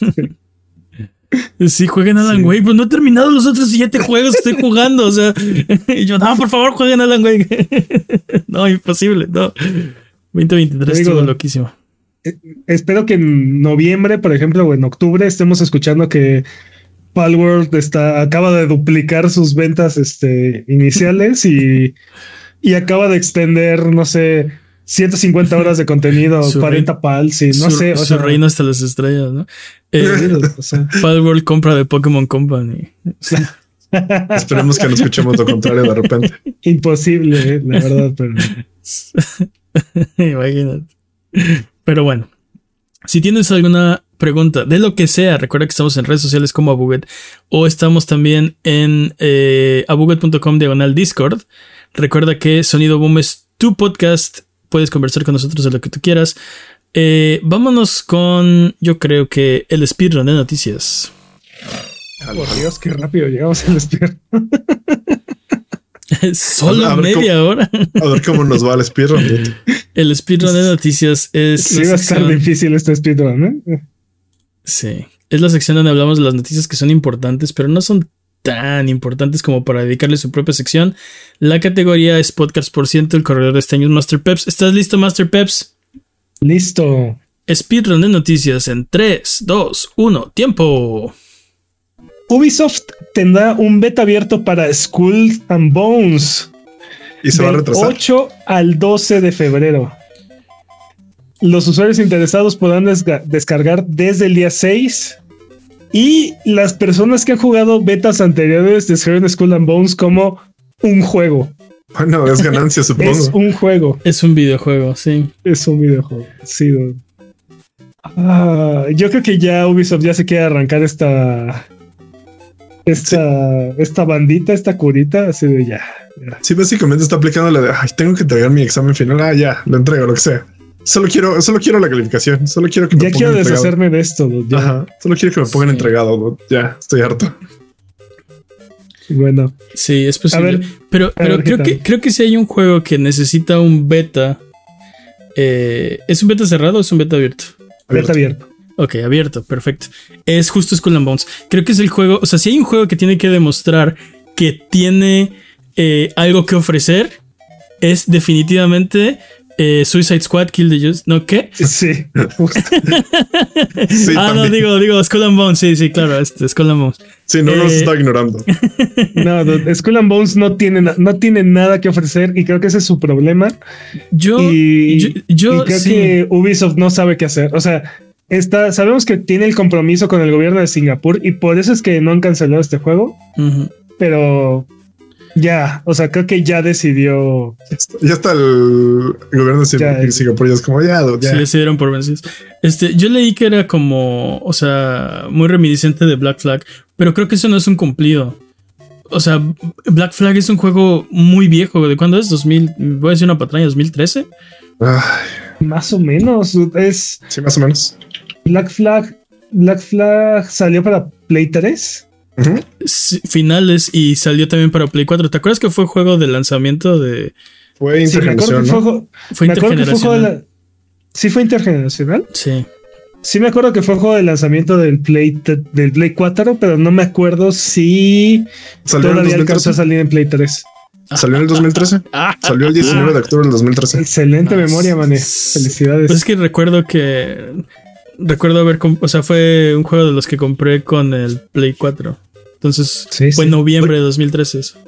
Sí, jueguen Alan Sí. Wake, pues no he terminado los otros siete juegos que estoy jugando. O sea, y yo, no, por favor, jueguen Alan Wake. no, imposible, no. 2023 Te digo, estuvo loquísimo. Espero que en noviembre, por ejemplo, o en octubre, estemos escuchando que Palworld está, acaba de duplicar sus ventas este, iniciales y, y acaba de extender, no sé, 150 horas de contenido, *laughs* Su 40 pals y no su, sé. O su sea, reino hasta las estrellas, ¿no? Eh, o sea, Palworld compra de Pokémon Company. *laughs* Esperemos que no escuchemos lo contrario de repente. imposible, eh, la verdad, pero *laughs* Imagínate. Pero bueno, si tienes alguna pregunta de lo que sea, recuerda que estamos en redes sociales como Abuget o estamos también en eh, abuget.com diagonal Discord. Recuerda que Sonido Boom es tu podcast. Puedes conversar con nosotros de lo que tú quieras. Eh, vámonos con, yo creo que el speedrun de noticias. por Dios, qué rápido llegamos al espierro. *laughs* *laughs* Solo A ver, media hora. A ver cómo nos va el speedrun. *laughs* El speedrun de noticias es Sí, la va a estar sección- difícil este speedrun, ¿eh? Sí, es la sección donde hablamos de las noticias que son importantes, pero no son tan importantes como para dedicarle su propia sección. La categoría es podcast por ciento, el corredor de este año es Master Peps. ¿Estás listo, Master Peps? Listo. Speedrun de noticias en 3, 2, 1, tiempo. Ubisoft tendrá un beta abierto para Skull and Bones. Y se va a del retrasar. 8 al 12 de febrero. Los usuarios interesados podrán descargar desde el día 6. Y las personas que han jugado betas anteriores describen Skull and Bones como un juego. Bueno, es ganancia, *laughs* supongo. Es un juego. Es un videojuego, sí. Es un videojuego. Sí. Ah, yo creo que ya Ubisoft ya se quiere arrancar esta. Esta, esta bandita, esta curita, así de ya. ya. Sí, básicamente está aplicando la de Ay, tengo que entregar mi examen final. Ah, ya, lo entrego, lo que sea. Solo quiero, solo quiero la calificación. Solo quiero que me Ya pongan quiero entregado. deshacerme de esto, dude, ya. Ajá. Solo quiero que me pongan Sí. entregado. dude. Ya, estoy harto. Bueno, Sí, es posible. ver, pero pero ver, ¿qué creo, que, creo que si hay un juego que necesita un beta. eh, ¿Es un beta cerrado o es un beta abierto? beta abierto. Ok, abierto, perfecto. Es justo Skull and Bones. Creo que es el juego. O sea, si hay un juego que tiene que demostrar que tiene eh, algo que ofrecer, es definitivamente Eh, Suicide Squad, Kill the Just. ¿No qué? *laughs* Sí. *laughs* Sí, ah, no, digo, digo, Skull and Bones. Sí, sí, claro, este, Skull and Bones. Sí, no nos eh, está ignorando. *laughs* No, no, Skull and Bones no tiene, no tiene nada que ofrecer y creo que ese es su problema. Yo, y, yo, yo y creo sí. que Ubisoft no sabe qué hacer. O sea, está, sabemos que tiene el compromiso con el gobierno de Singapur y por eso es que no han cancelado este juego, pero ya, o sea, creo que ya decidió. Ya está el gobierno de Ya, Sing- Singapur, ya es como ya, ya. Sí, se dieron por vencidos. Este, yo leí que era como, o sea, muy reminiscente de Black Flag, pero creo que eso no es un cumplido. O sea, Black Flag es un juego muy viejo. ¿De cuándo es? 2000, voy a decir una patraña, 2013. Ay, Más o menos. Es sí, más o menos. Black Flag. Black Flag salió para Play 3. Ujú. Sí, finales y salió también para Play 4. ¿Te acuerdas que fue juego de lanzamiento de. Fue Sí, me acuerdo intergeneración, que fue, Fue fue de intergeneracional? la- Sí, fue intergeneracional. Sí. Sí, me acuerdo que fue juego de lanzamiento del Play, del Play 4, pero no me acuerdo si Salió todavía alcanzó a 2013. salir en Play 3. Salió en el 2013. *laughs* Salió el 19 de octubre del 2013. Excelente Ah, memoria, mané. s- Felicidades. Pues es que recuerdo que. Recuerdo haber. O sea, fue un juego de los que compré con el Play 4. Entonces, Sí, fue sí. en noviembre de 2013 eso.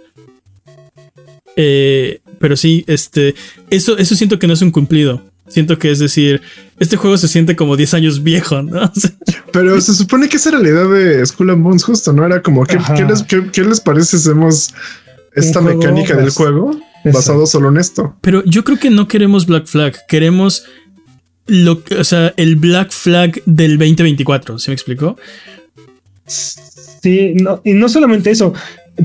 Eh, pero sí, este. Eso, eso siento que no es un cumplido. Siento que es decir, este juego se siente como 10 años viejo, ¿no? *laughs* O sea, Pero se supone que esa era la idea de Skull and Bones, justo, ¿no? Era como, ¿qué, qué les, qué- qué les parece si hacemos esta juego mecánica del juego Exacto. basado solo en esto? Pero yo creo que no queremos Black Flag, queremos lo que, o sea, el Black Flag del 2024, ¿se me explicó? Sí, no, y no solamente eso,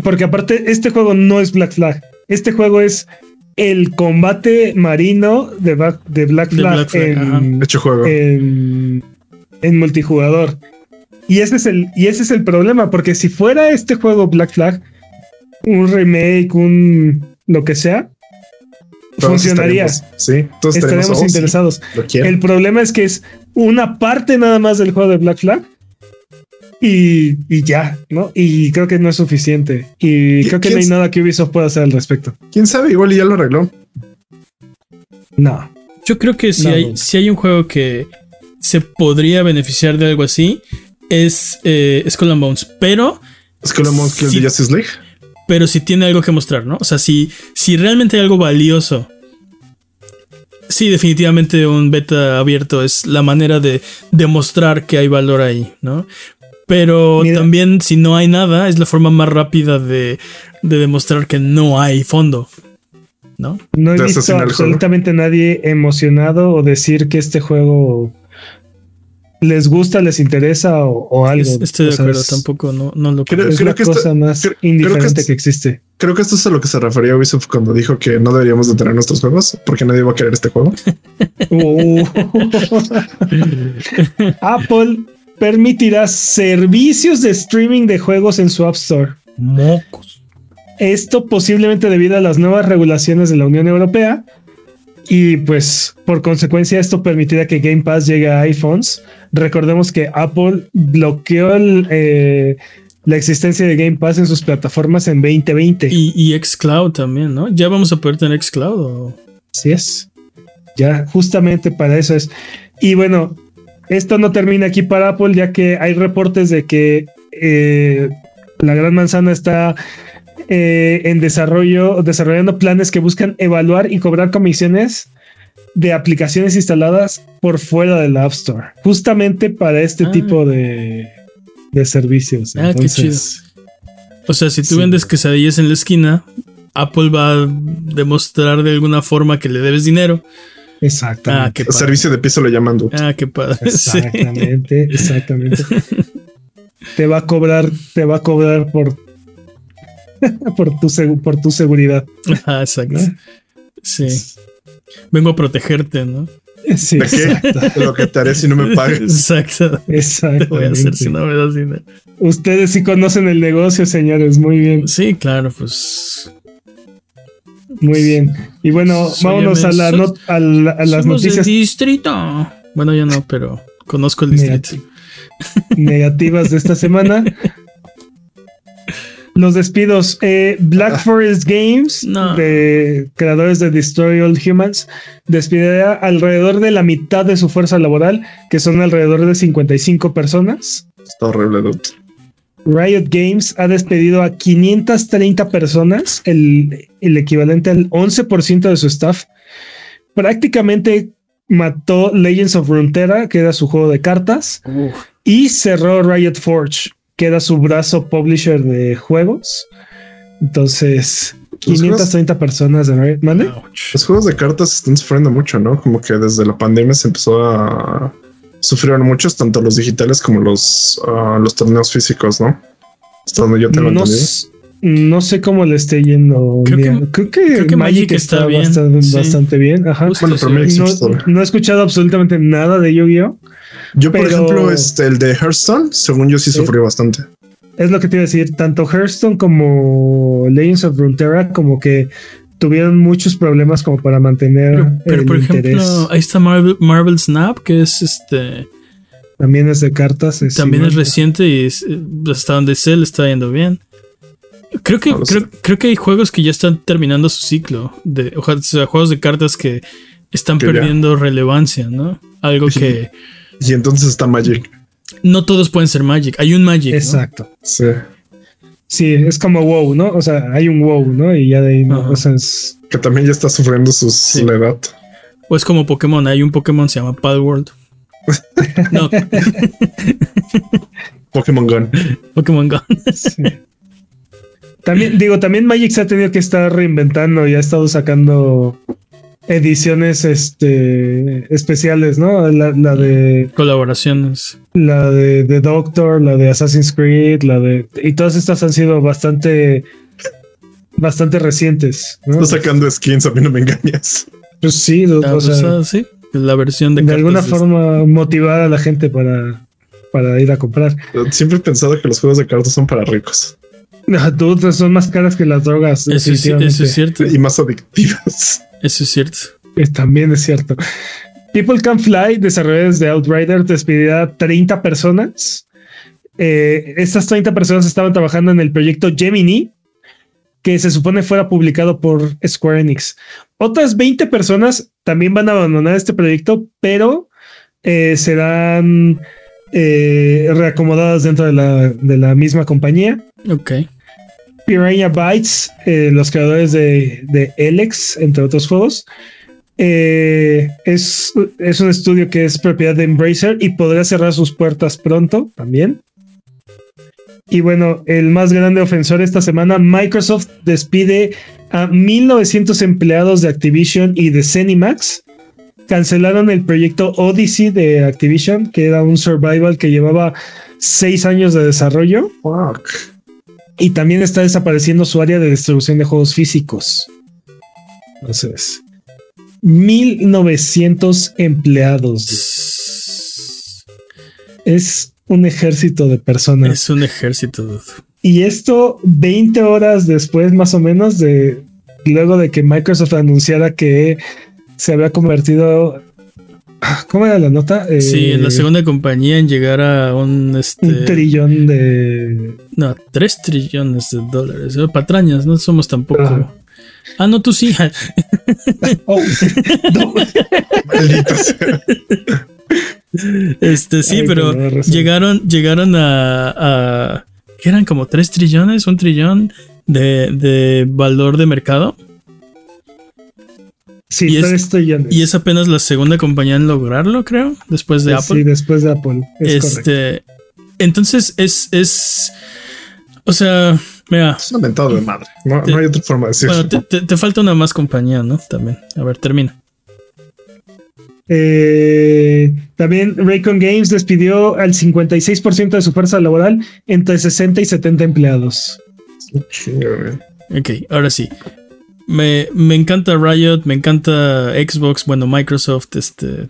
porque aparte este juego no es Black Flag. Este juego es el combate marino de, Ba- de Black De Flag, Black Flag, en, Hecho juego. en, en multijugador. Y ese, es el, y ese es el problema, porque si fuera este juego Black Flag, un remake, un lo que sea, funcionaría. Sí, todos oh, sí, interesados. El problema es que es una parte nada más del juego de Black Flag. Y, y ya, ¿no? Y creo que no es suficiente. Y ¿Qui- creo que no hay nada que Ubisoft pueda hacer al respecto. ¿Quién sabe? Igual y ya lo arregló. No. Yo creo que si, No, hay, no. si hay un juego que se podría beneficiar de algo así, es eh, Skull and Bones. Pero, Skull and Bones Kill Sí. the Justice League. Pero si tiene algo que mostrar, ¿no? O sea, si, si realmente hay algo valioso. Sí, definitivamente un beta abierto es la manera de demostrar que hay valor ahí, ¿no? Pero Mira. también si no hay nada, es la forma más rápida de, de demostrar que no hay fondo, ¿no? No he visto absolutamente nadie emocionado o decir que este juego les gusta, les interesa o, o algo. Es- estoy O de sea, acuerdo, es- tampoco, no, no lo Creo- Es creo. la que esto- cosa más creo- creo que indiferente esto- que existe. Creo que esto es a lo que se refería Ubisoft cuando dijo que no deberíamos de tener nuestros juegos porque nadie va a querer este juego. Uh. *laughs* Apple permitirá servicios de streaming de juegos en su App Store. Mocos. Esto posiblemente debido a las nuevas regulaciones de la Unión Europea. Y pues por consecuencia esto permitirá que Game Pass llegue a iPhones. Recordemos que Apple bloqueó el, eh, la existencia de Game Pass en sus plataformas en 2020. Y, y xCloud también, ¿no? Ya vamos a poder tener xCloud. o- Así es. Ya justamente para eso es. Y bueno, esto no termina aquí para Apple, ya que hay reportes de que eh, la gran manzana está eh, en desarrollo, desarrollando planes que buscan evaluar y cobrar comisiones de aplicaciones instaladas por fuera de la App Store, justamente para este Ah. tipo de, de servicios. Ah, qué Entonces, O sea, si tú Sí. vendes quesadillas en la esquina, Apple va a demostrar de alguna forma que le debes dinero. Exactamente. Ah, qué padre. servicio de piso lo llaman dude. Ah, qué padre. *laughs* Sí. Exactamente, exactamente. te va a cobrar, te va a cobrar por *laughs* por tu por tu seguridad. Ah, exacto. ¿no? Sí. Vengo a protegerte, ¿no? Sí, ¿De qué? exacto, *laughs* lo que te haré si no me pagas. *laughs* Exacto. Te voy a hacer si no me das dinero. Ustedes sí conocen el negocio, señores. Muy bien, Sí, claro, pues. muy bien. Y bueno, Soy vámonos a, la a, la- a las somos del noticias distrito. Bueno, yo no, pero conozco el distrito. negati- negativas de esta semana. Los despidos. Eh, Black Forest Games, No. de creadores de Destroy All Humans, despidirá alrededor de la mitad de su fuerza laboral, que son alrededor de 55 personas. Está horrible, dude. Riot Games ha despedido a 530 personas, el, el equivalente al 11% de su staff. Prácticamente mató Legends of Runeterra, que era su juego de cartas, y cerró Riot Forge, que era su brazo publisher de juegos. Entonces, Los 530 personas de. ¿Mande? Ouch. Los juegos de cartas están sufriendo mucho, ¿no? Como que desde la pandemia se empezó a sufrir muchos, tanto los digitales como los, ah, los torneos físicos, ¿no? Hasta donde yo tengo No, entendido. no sé cómo le esté yendo. Creo que- creo, que creo que Magic, Magic está, está bien, bastante, sí. bastante bien. Ajá. Bueno, pero No, no he escuchado absolutamente nada de Yu-Gi-Oh! Yo, por pero- ejemplo, este, el de Hearthstone, según yo sí Sí. sufrió bastante. Es lo que te iba a decir. Tanto Hearthstone como Legends of Runeterra como que tuvieron muchos problemas como para mantener Pero, pero, el por interés. ejemplo, ahí está Marvel, Marvel Snap, que es este. También es de cartas. es También es reciente y es- eh, hasta donde sé le está yendo bien. Creo que, No creo, creo que hay juegos que ya están terminando su ciclo. De, o sea, juegos de cartas que están Que ya. perdiendo relevancia, ¿no? Algo Sí. que Y entonces está Magic. no todos pueden ser Magic. Hay un Magic. ¿no? Exacto. Sí. Sí, es como WoW, ¿no? O sea, hay un WoW, ¿no? Y ya de ahí, ¿no? Ajá. o sea, es- Que también ya está sufriendo sus Sí. la edad. O es como Pokémon. Hay un Pokémon se llama Palworld. *laughs* No, Pokémon Gun. Pokémon Go. sí. También, digo, también Magic se ha tenido que estar reinventando y ha estado sacando ediciones este especiales, ¿no? La, la de Colaboraciones. la de, The Doctor, la de Assassin's Creed, la de y todas estas han sido bastante bastante recientes, ¿no? Está sacando skins, a mí no me engañas. Pues sí, o, Ah, o pues, sea, ah, sí. La versión de, de alguna de- forma motivar a la gente para para ir a comprar. Siempre he pensado que los juegos de cartas son para ricos *laughs* Ah, Dude, son más caras que las drogas. Eso, es- eso definitivamente. es cierto. y más adictivas. Eso es cierto. También es cierto. People Can Fly, desarrolladores de Outrider, despedirá a 30 personas. Eh, estas 30 personas estaban trabajando en el proyecto Gemini, que se supone fuera publicado por Square Enix. Otras 20 personas también van a abandonar este proyecto, pero eh, serán eh, reacomodadas dentro de la, de la misma compañía. Ok. Piranha Bytes, eh, los creadores de, de entre otros juegos. Eh, es, es un estudio que es propiedad de Embracer y podrá cerrar sus puertas pronto también. Y bueno, el más grande ofensor esta semana, Microsoft despide a 1900 empleados de Activision y de Zenimax. Cancelaron el proyecto Odyssey de Activision, que era un survival que llevaba seis años de desarrollo Fuck. Y también está desapareciendo su área de distribución de juegos físicos. Entonces, 1900 empleados. Es un ejército de personas. Es un ejército. dude. Y esto 20 horas después, más o menos, de luego de que Microsoft anunciara que se había convertido. ¿Cómo era la nota? Sí, Eh, en la segunda compañía en llegar a un este Un trillón de. No, tres trillones de dólares. Eh, Patrañas, no somos tampoco. Ajá. Ah, no, tú sí. *laughs* Oh, no. Sea. Este sí, Ay, pero llegaron, llegaron a, a ¿qué eran como tres trillones, un trillón de, de valor de mercado. Sí, Y es- tres trillones. Y es apenas la segunda compañía en lograrlo, creo, después de Sí, Apple. después de Apple. Es correcto. este, entonces es, es, o sea, mira, Es un mentado de madre. No, no hay otra forma de decirlo. bueno, te, te- te falta una más compañía, ¿no? También. A ver, termina. Eh, también Raycon Games despidió al 56% de su fuerza laboral entre 60 y 70 empleados. Ok, ahora sí. Me, me encanta Riot, me encanta Xbox, bueno, Microsoft, este.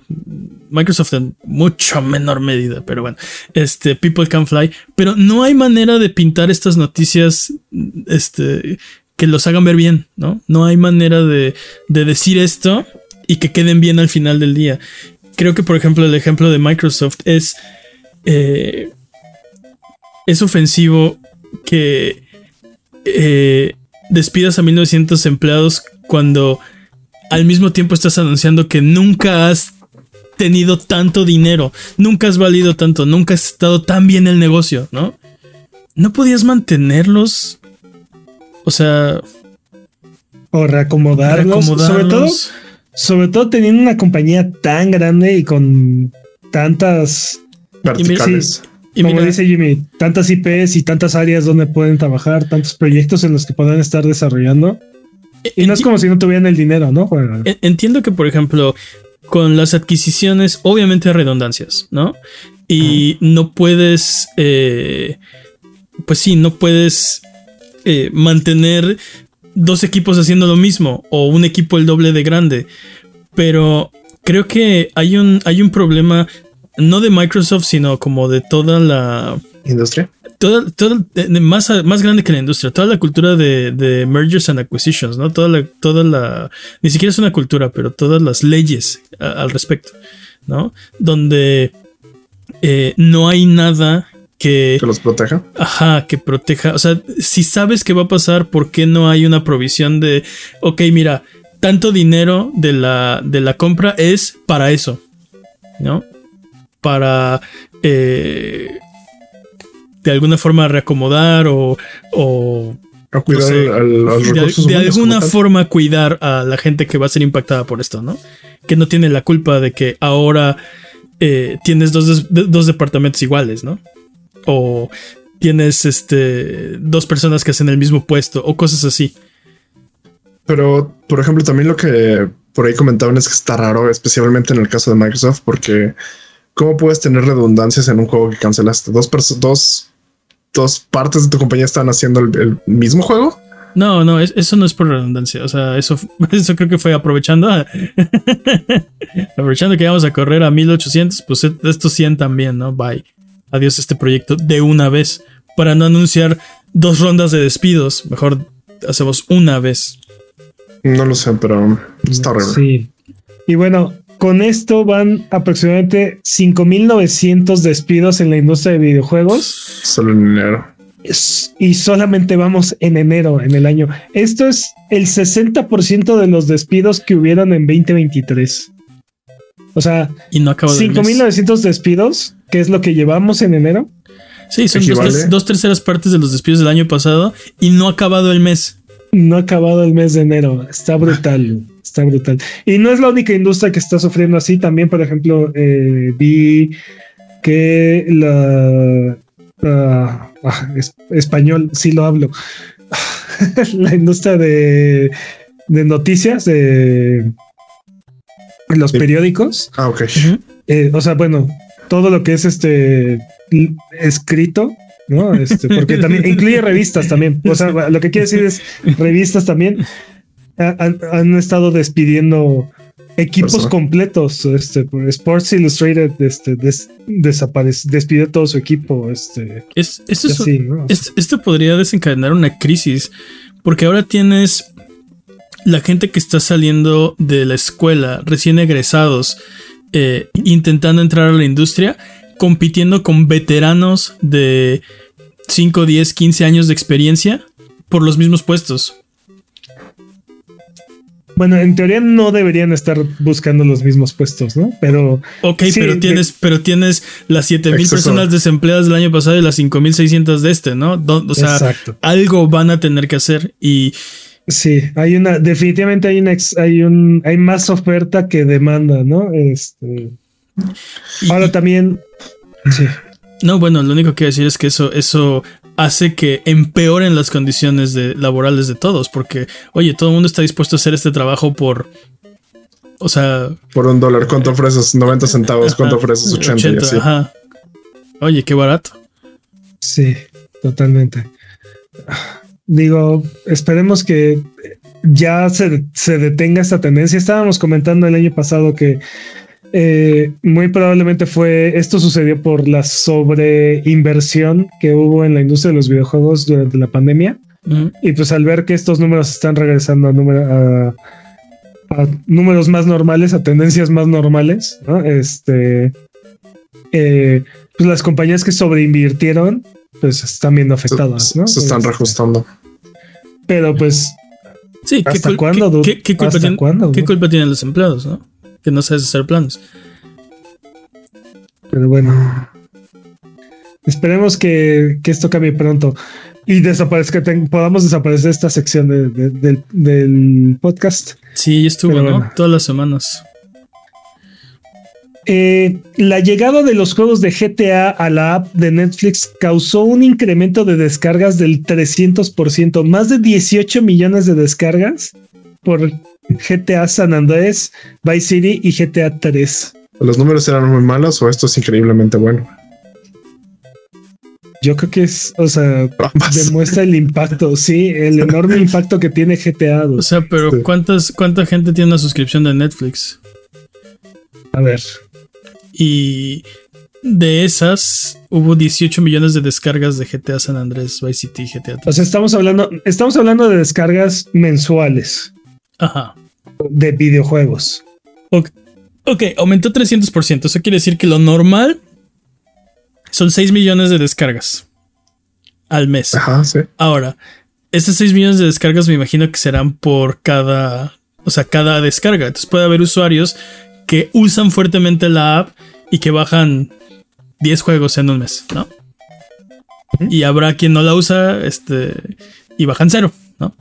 Microsoft en mucho menor medida, pero bueno, este, People Can Fly. Pero no hay manera de pintar estas noticias, este, que los hagan ver bien, ¿no? No hay manera de, de decir esto y que queden bien al final del día. Creo que, por ejemplo, el ejemplo de Microsoft es. eh, es ofensivo que eh, despidas a 1900 empleados cuando al mismo tiempo estás anunciando que nunca has tenido tanto dinero, nunca has valido tanto, nunca has estado tan bien el negocio, ¿no? No podías mantenerlos. O sea. O reacomodarlos. Sobre todo, sobre todo teniendo una compañía tan grande y con tantas verticales. Y como dice Jimmy, tantas IPs y tantas áreas donde pueden trabajar, tantos proyectos en los que puedan estar desarrollando. Y no es como si no tuvieran el dinero, ¿no? Entiendo que, por ejemplo, con las adquisiciones, obviamente redundancias, ¿no? Y no puedes, eh, pues sí, no puedes eh, mantener dos equipos haciendo lo mismo o un equipo el doble de grande. Pero creo que hay un, hay un problema no de Microsoft, sino como de toda la industria. Toda, más, más grande que la industria, toda la cultura de, mergers and acquisitions, ¿no? Toda la, toda la, ni siquiera es una cultura, pero todas las leyes al respecto, ¿no? Donde eh, no hay nada que, que los proteja. Ajá, que proteja. O sea, si sabes qué va a pasar, ¿por qué no hay una provisión de, ok, mira, tanto dinero de la, de la compra es para eso, ¿no? Para eh, de alguna forma reacomodar o, o cuidar de, alguna forma cuidar a la gente que va a ser impactada por esto, ¿no? Que no tiene la culpa de que ahora eh, tienes dos, dos, departamentos iguales, ¿no? O tienes este dos personas que hacen el mismo puesto o cosas así. Pero, por ejemplo, también lo que por ahí comentaban es que está raro, especialmente en el caso de Microsoft, porque ¿cómo puedes tener redundancias en un juego que cancelaste? Dos, dos dos partes de tu compañía están haciendo el, mismo juego. No, no, eso no es por redundancia. O sea, eso, *laughs* eso creo que fue aprovechando. *laughs* aprovechando que íbamos a correr a 1800, pues e, estos 100 también, ¿no? Bye. Adiós este proyecto de una vez. Para no anunciar dos rondas de despidos. Mejor hacemos una vez. No lo sé, pero está horrible. Sí. Y bueno, con esto van aproximadamente 5.900 despidos en la industria de videojuegos. Solo en enero. Y solamente vamos en enero, en el año. Esto es el 60% de los despidos que hubieron en 2023. O sea, y no 5.900 despidos, que es lo que llevamos en enero. Sí, son dos, terceras partes de los despidos del año pasado y no ha acabado el mes. No ha acabado el mes de enero. Está brutal está brutal. Y no es la única industria que está sufriendo así. También, por ejemplo, eh, vi que la, ah, español, sí lo hablo. *laughs* la industria de, de noticias de los periódicos. Ah, ok. Eh, o sea, bueno, todo lo que es este escrito, ¿no? Este, porque también *laughs* incluye revistas también. O sea, lo que quiere decir es revistas también han, estado despidiendo equipos completos. Este, Sports Illustrated este, despidió todo su equipo. Este, es, esto podría desencadenar una crisis, porque ahora tienes la gente que está saliendo de la escuela, recién egresados, eh, intentando entrar a la industria, compitiendo con veteranos de 5, 10, 15 años de experiencia por los mismos puestos. Bueno, en teoría no deberían estar buscando los mismos puestos, ¿no? Pero. Ok, pero tienes, pero tienes las 7000 personas desempleadas del año pasado y las 5600 de este, ¿no? O sea, algo van a tener que hacer y. Sí, hay una, definitivamente hay una, hay un, hay más oferta que demanda, ¿no? Este. Ahora también. Sí. No, bueno, lo único que quiero decir es que eso, eso hace que empeoren las condiciones de, laborales de todos, porque, oye, todo el mundo está dispuesto a hacer este trabajo por, o sea... Por un dólar, ¿cuánto ofreces? 90 centavos, ¿cuánto ofreces? 80, Oye, qué barato. Sí, totalmente. Digo, esperemos que ya se, se detenga esta tendencia. Estábamos comentando el año pasado que eh, muy probablemente fue, esto sucedió por la sobreinversión que hubo en la industria de los videojuegos durante la pandemia. Y pues al ver que estos números están regresando a, a, números más normales, a tendencias más normales, Este, eh, pues las compañías que sobreinvirtieron, pues están viendo afectadas, Se, están este, reajustando. pero pues Sí, ¿qué, ¿Hasta cul- cuándo, qué- qué- qué culpa, ¿Hasta tienen, cuándo, qué culpa tienen los empleados, no? Que no sabes hacer planos. Pero bueno. Esperemos que, que esto cambie pronto y desaparezca, podamos desaparecer esta sección de- de- del, del podcast. Sí, estuvo, Pero ¿no? bueno. Todas las semanas. Eh, la llegada de los juegos de GTA a la app de Netflix causó un incremento de descargas del 300%, más de 18 millones de descargas por GTA San Andrés, Vice City y GTA 3. ¿Los números eran muy malos o esto es increíblemente bueno? Yo creo que es, o sea, Ambas. demuestra el impacto, sí, el enorme *laughs* impacto que tiene GTA. O sea, pero Sí. ¿cuántas, ¿cuánta gente tiene una suscripción de Netflix? A ver, Y de esas hubo 18 millones de descargas de GTA San Andrés, Vice City, GTA 3. o sea, estamos hablando, estamos hablando de descargas mensuales Ajá. de videojuegos. Ok, aumentó 300%. Eso quiere decir que lo normal son 6 millones de descargas al mes. Ajá, sí. Ahora, esas 6 millones de descargas me imagino que serán por cada, o sea, cada descarga. Entonces puede haber usuarios que usan fuertemente la app y que bajan 10 juegos en un mes, ¿no? Y habrá quien no la usa, este, y bajan cero, ¿no?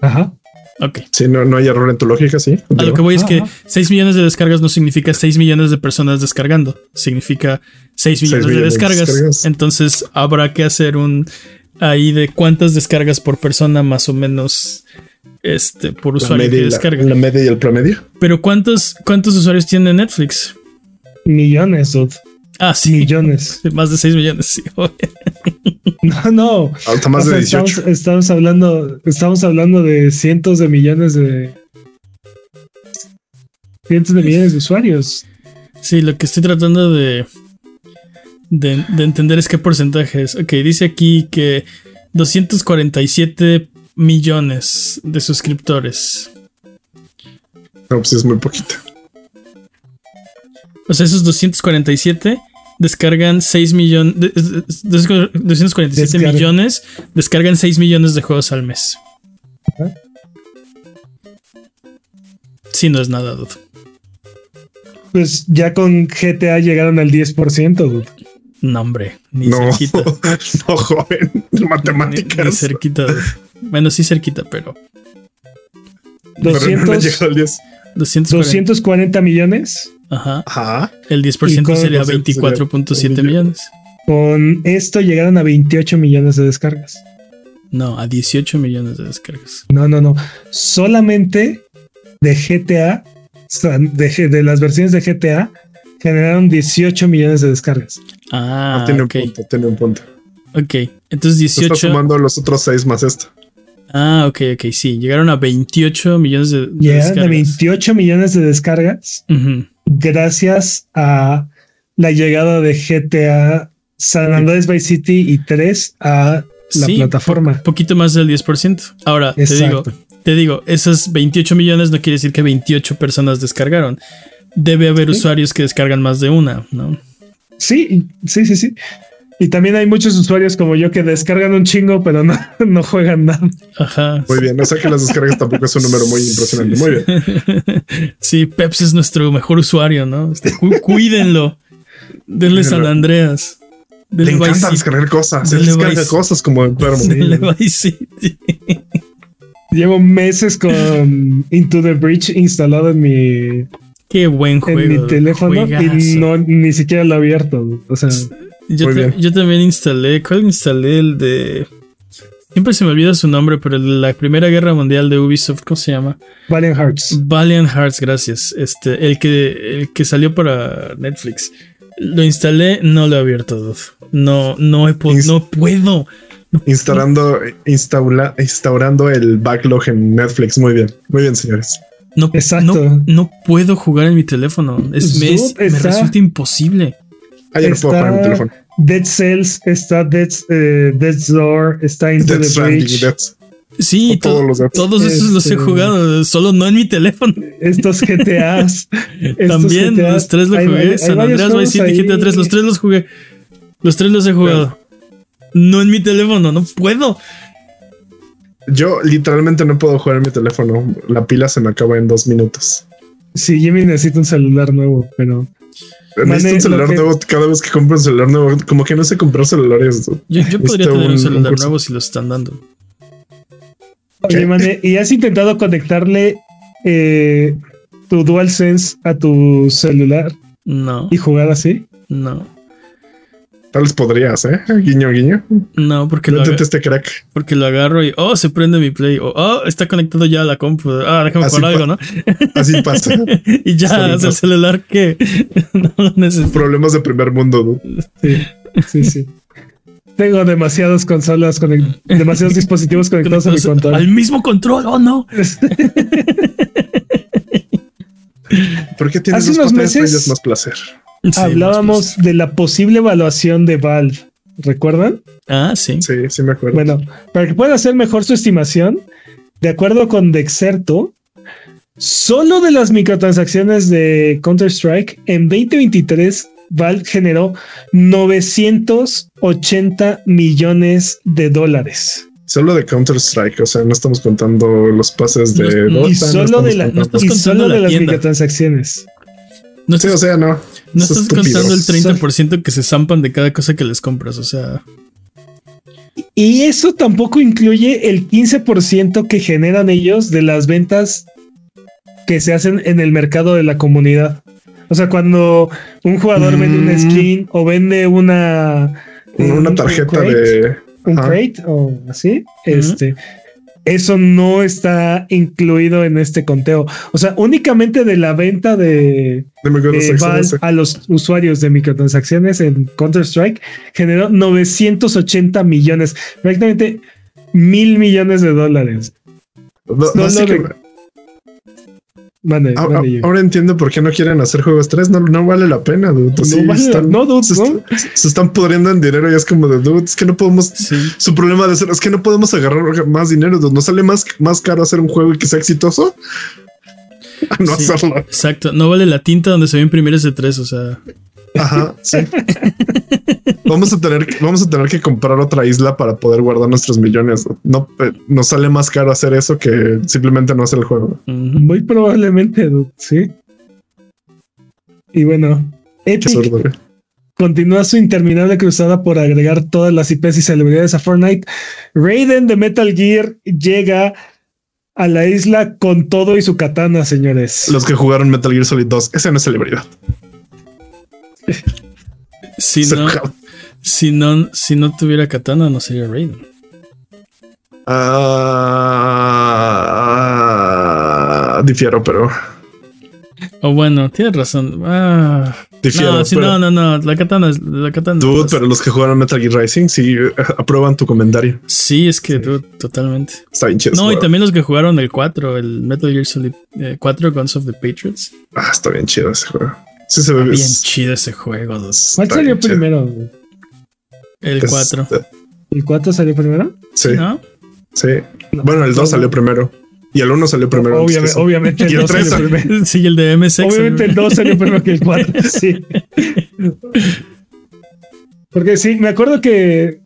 Ajá. Ok. Sí, no, no hay error en tu lógica, sí. A lo que voy es que Ajá. 6 millones de descargas no significa 6 millones de personas descargando, significa 6 millones, de millones de descargas. descargas. Entonces habrá que hacer un ahí de cuántas descargas por persona más o menos este por la usuario media, que la, descarga. la media y el promedio. Pero cuántos cuántos usuarios tiene Netflix? Millones, dude. Ah, sí. Millones. *laughs* Más de 6 millones, sí. *laughs* *laughs* No, no. Hasta más O de sea, 18. Estamos, estamos hablando, estamos hablando de cientos de millones de cientos de millones de usuarios. Sí, lo que estoy tratando de, de, de entender es qué porcentaje es. Ok, dice aquí que 247 millones de suscriptores. No, pues es muy poquito. O sea, esos 247 descargan 6 millones. 247 Descarga. millones descargan 6 millones de juegos al mes. Ajá. Sí, no es nada, dude. Pues ya con GTA llegaron al 10%. dude. No, hombre, ni No, cerquita. *laughs* no, joven. Ni, Matemáticas. ni cerquita. dude. Bueno, sí cerquita, pero Pero no 200, al 10. 240. 240 millones. Ajá. Ajá. El 10% Y con- sería 200 sería 24.7 un millón. millones. Con esto llegaron a 28 millones de descargas. No, a 18 millones de descargas. No, no, no. Solamente de GTA, de, de las versiones de GTA, generaron 18 millones de descargas. Ah, Ah, tiene ok. un punto, tiene un punto. Ok, entonces Se está 18. sumando los otros 6 más esto. Ah, ok, ok, sí. Llegaron a 28 millones de, de Llegaron a descargas. 28 millones de descargas gracias a la llegada de GTA San Andrés Vice City y 3 a la Sí, plataforma. Poquito más del 10%. Ahora, te digo, te digo, esos 28 millones no quiere decir que 28 personas descargaron. Debe haber Sí. usuarios que descargan más de una, ¿no? Sí, sí, sí, sí. Y también hay muchos usuarios como yo que descargan un chingo, pero no, *laughs* no juegan nada. Ajá. Muy bien. O sea que las descargas tampoco es un número muy impresionante. Muy bien. *laughs* Sí, Peps es nuestro mejor usuario, ¿no? Este, cu- cuídenlo. Denle San Andreas. Le encanta Vice descargar cosas. Se Dele descarga Vice- cosas como enfermo. *laughs* Denle Vice City. Llevo meses con Into the Breach instalado en mi, Qué buen juego. en mi teléfono juegazo. y no ni siquiera lo he abierto. O sea, Yo, Muy ta- bien. yo también instalé. ¿Cuál instalé? El de. Siempre se me olvida su nombre, pero el de la Primera Guerra Mundial de Ubisoft, ¿cómo se llama? Valiant Hearts. Valiant Hearts, gracias. Este, el que, el que salió para Netflix. Lo instalé, no lo he abierto. No, no, he po- Ins- no puedo. Instalando, instaula- instaurando el backlog en Netflix. Muy bien. Muy bien, señores. No, Exacto. no, no puedo jugar en mi teléfono. Es, me, es- resulta imposible. Ah, ya no puedo jugar en mi teléfono. Dead Cells, está Dead, eh, Door, está Into Death the Stranding, Breach. Death- Sí, todos to- los todos esos los he Este- jugado, solo no en mi teléfono. Estos GTAs. *laughs* estos También GTAs, los tres lo hay jugué. hay San Andreas Vice City, GTA 3, ahí. los tres los jugué. Los tres los he jugado. No en mi teléfono, no puedo. Yo literalmente no puedo jugar en mi teléfono. La pila se me acaba en dos minutos. Sí, Jimmy necesita un celular nuevo, pero Necesito un celular que- nuevo cada vez que compro un celular nuevo. Como que no sé comprar celulares. Yo, yo podría tener un un- celular nuevo si lo están dando. Oye, Mane, ¿y has intentado conectarle eh, tu DualSense a tu celular No, y jugar así? no, Tal vez podrías, ¿eh? Guiño, guiño. no, porque No lo, este crack. porque lo agarro y, oh, se prende mi play. O, oh, está conectado ya a la compu. Ah, déjame Así algo, ¿no? Así *laughs* pasa. y ya, es el celular que *laughs* no lo necesito. Problemas de primer mundo, dude. Sí, sí, sí. Tengo demasiadas consolas, conec- demasiados dispositivos conectados a mi control. Al mismo control, oh no. ¿Por qué tienes Hace dos unos meses- más placer? Sí, Hablábamos de la posible evaluación de Valve. ¿Recuerdan? Ah, sí. Sí, sí me acuerdo. Bueno, para que pueda hacer mejor su estimación, de acuerdo con Dexerto, solo de las microtransacciones de Counter-Strike en 2023, Valve generó 980 millones de dólares. Solo de Counter-Strike, o sea, no estamos contando los pases de Dota. y no solo de, la- y las microtransacciones. No Sí, o sea, no. No Es estás contando el 30% que se zampan de cada cosa que les compras. O sea, Y eso tampoco incluye el 15% que generan ellos de las ventas que se hacen en el mercado de la comunidad. O sea, cuando un jugador vende Mm. una skin o vende una Una un- un tarjeta crate, de. un crate o así, este eso no está incluido en este conteo. O sea, únicamente de la venta de, de microtransacciones. eh, a los usuarios de microtransacciones en Counter-Strike generó 980 millones, prácticamente mil millones de dólares. No- solo de- Mande, a- a- mande yo. ahora entiendo por qué no quieren hacer juegos 3. No, no vale la pena, dude. No Sí, vale- están- no, dude, se, no. est- se están pudriendo en dinero y es como de dude. Es que no podemos. sí. Su problema de ser es que no podemos agarrar más dinero. dude. ¿No sale más, más caro hacer un juego y que sea exitoso? A *laughs* no Sí. hacerlo. Exacto. No vale la tinta donde se va a imprimir ese 3. O sea, Ajá, sí. vamos a tener, vamos a tener que comprar otra isla para poder guardar nuestros millones. No eh, nos sale más caro hacer eso que simplemente no hacer el juego. Muy probablemente, dude, sí. Y bueno, Epic continúa su interminable cruzada por agregar todas las IPs y celebridades a Fortnite. Raiden de Metal Gear llega a la isla con todo y su katana, señores. Los que jugaron Metal Gear Solid 2, ese no es celebridad. Si no, si no, si no tuviera katana, no sería Raiden. Ah, difiero, pero O bueno, tienes razón. Ah, difiero. no, pero- no, no, no. La katana es la katana. Dude, es- pero los que jugaron Metal Gear Rising sí eh, aprueban tu comentario. Sí, es que dude, totalmente. Está bien chido. No, y también los que jugaron el 4, el Metal Gear Solid eh, 4 Guns of the Patriots. Ah, está bien chido ese juego. Sí se ve Bien es- chido ese juego, dude. ¿Cuál salió chido. primero? güey? El Es- 4. ¿El 4 salió primero? Sí, ¿No? sí. Bueno, el 2 salió primero. Y el 1 salió primero. Obviamente, obviamente Y el el 2 tres salió salió- primero. Sí, el de MSX. Obviamente el 2 salió primero que el 4. Sí. *laughs* Porque sí, me acuerdo que,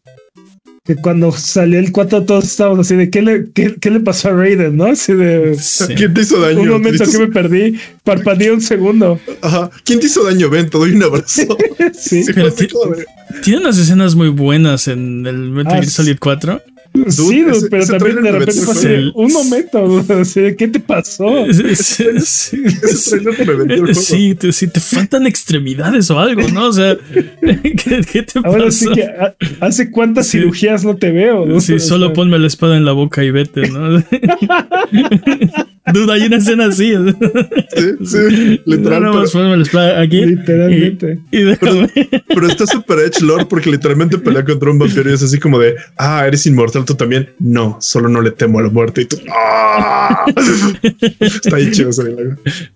que cuando salió el 4 todos estábamos así de ¿qué le, qué, qué le pasó a Raiden? ¿No? Así de Sí. ¿Quién te hizo daño? un momento ¿Te hizo- que me perdí, parpadeé un segundo. Ajá. ¿Quién te hizo daño? Ven, te doy un abrazo. *laughs* Sí. Sí, Pero Tiene unas escenas muy buenas en el Metal Ah, Gear. Solid 4. Sí, dude, ese- pero ese también de repente el- un momento, ¿qué te pasó? *laughs* Sí, sí, *laughs* juego. Sí, te, sí, te faltan extremidades o algo, ¿no? O sea, *laughs* ¿qué, qué te Ahora pasó? sí que ah, hace cuántas cirugías no te veo. Sí, solo ponme la espada en la boca y vete, ¿no? Duda, hay una escena así. Sí, sí, literal. Pero, aquí. Literalmente. Y, y pero está super edge lore porque literalmente pelea contra un vampiro y es así como de ah, eres inmortal tú también. No, solo no le temo a la muerte y tú. ¡ah! está bien chido.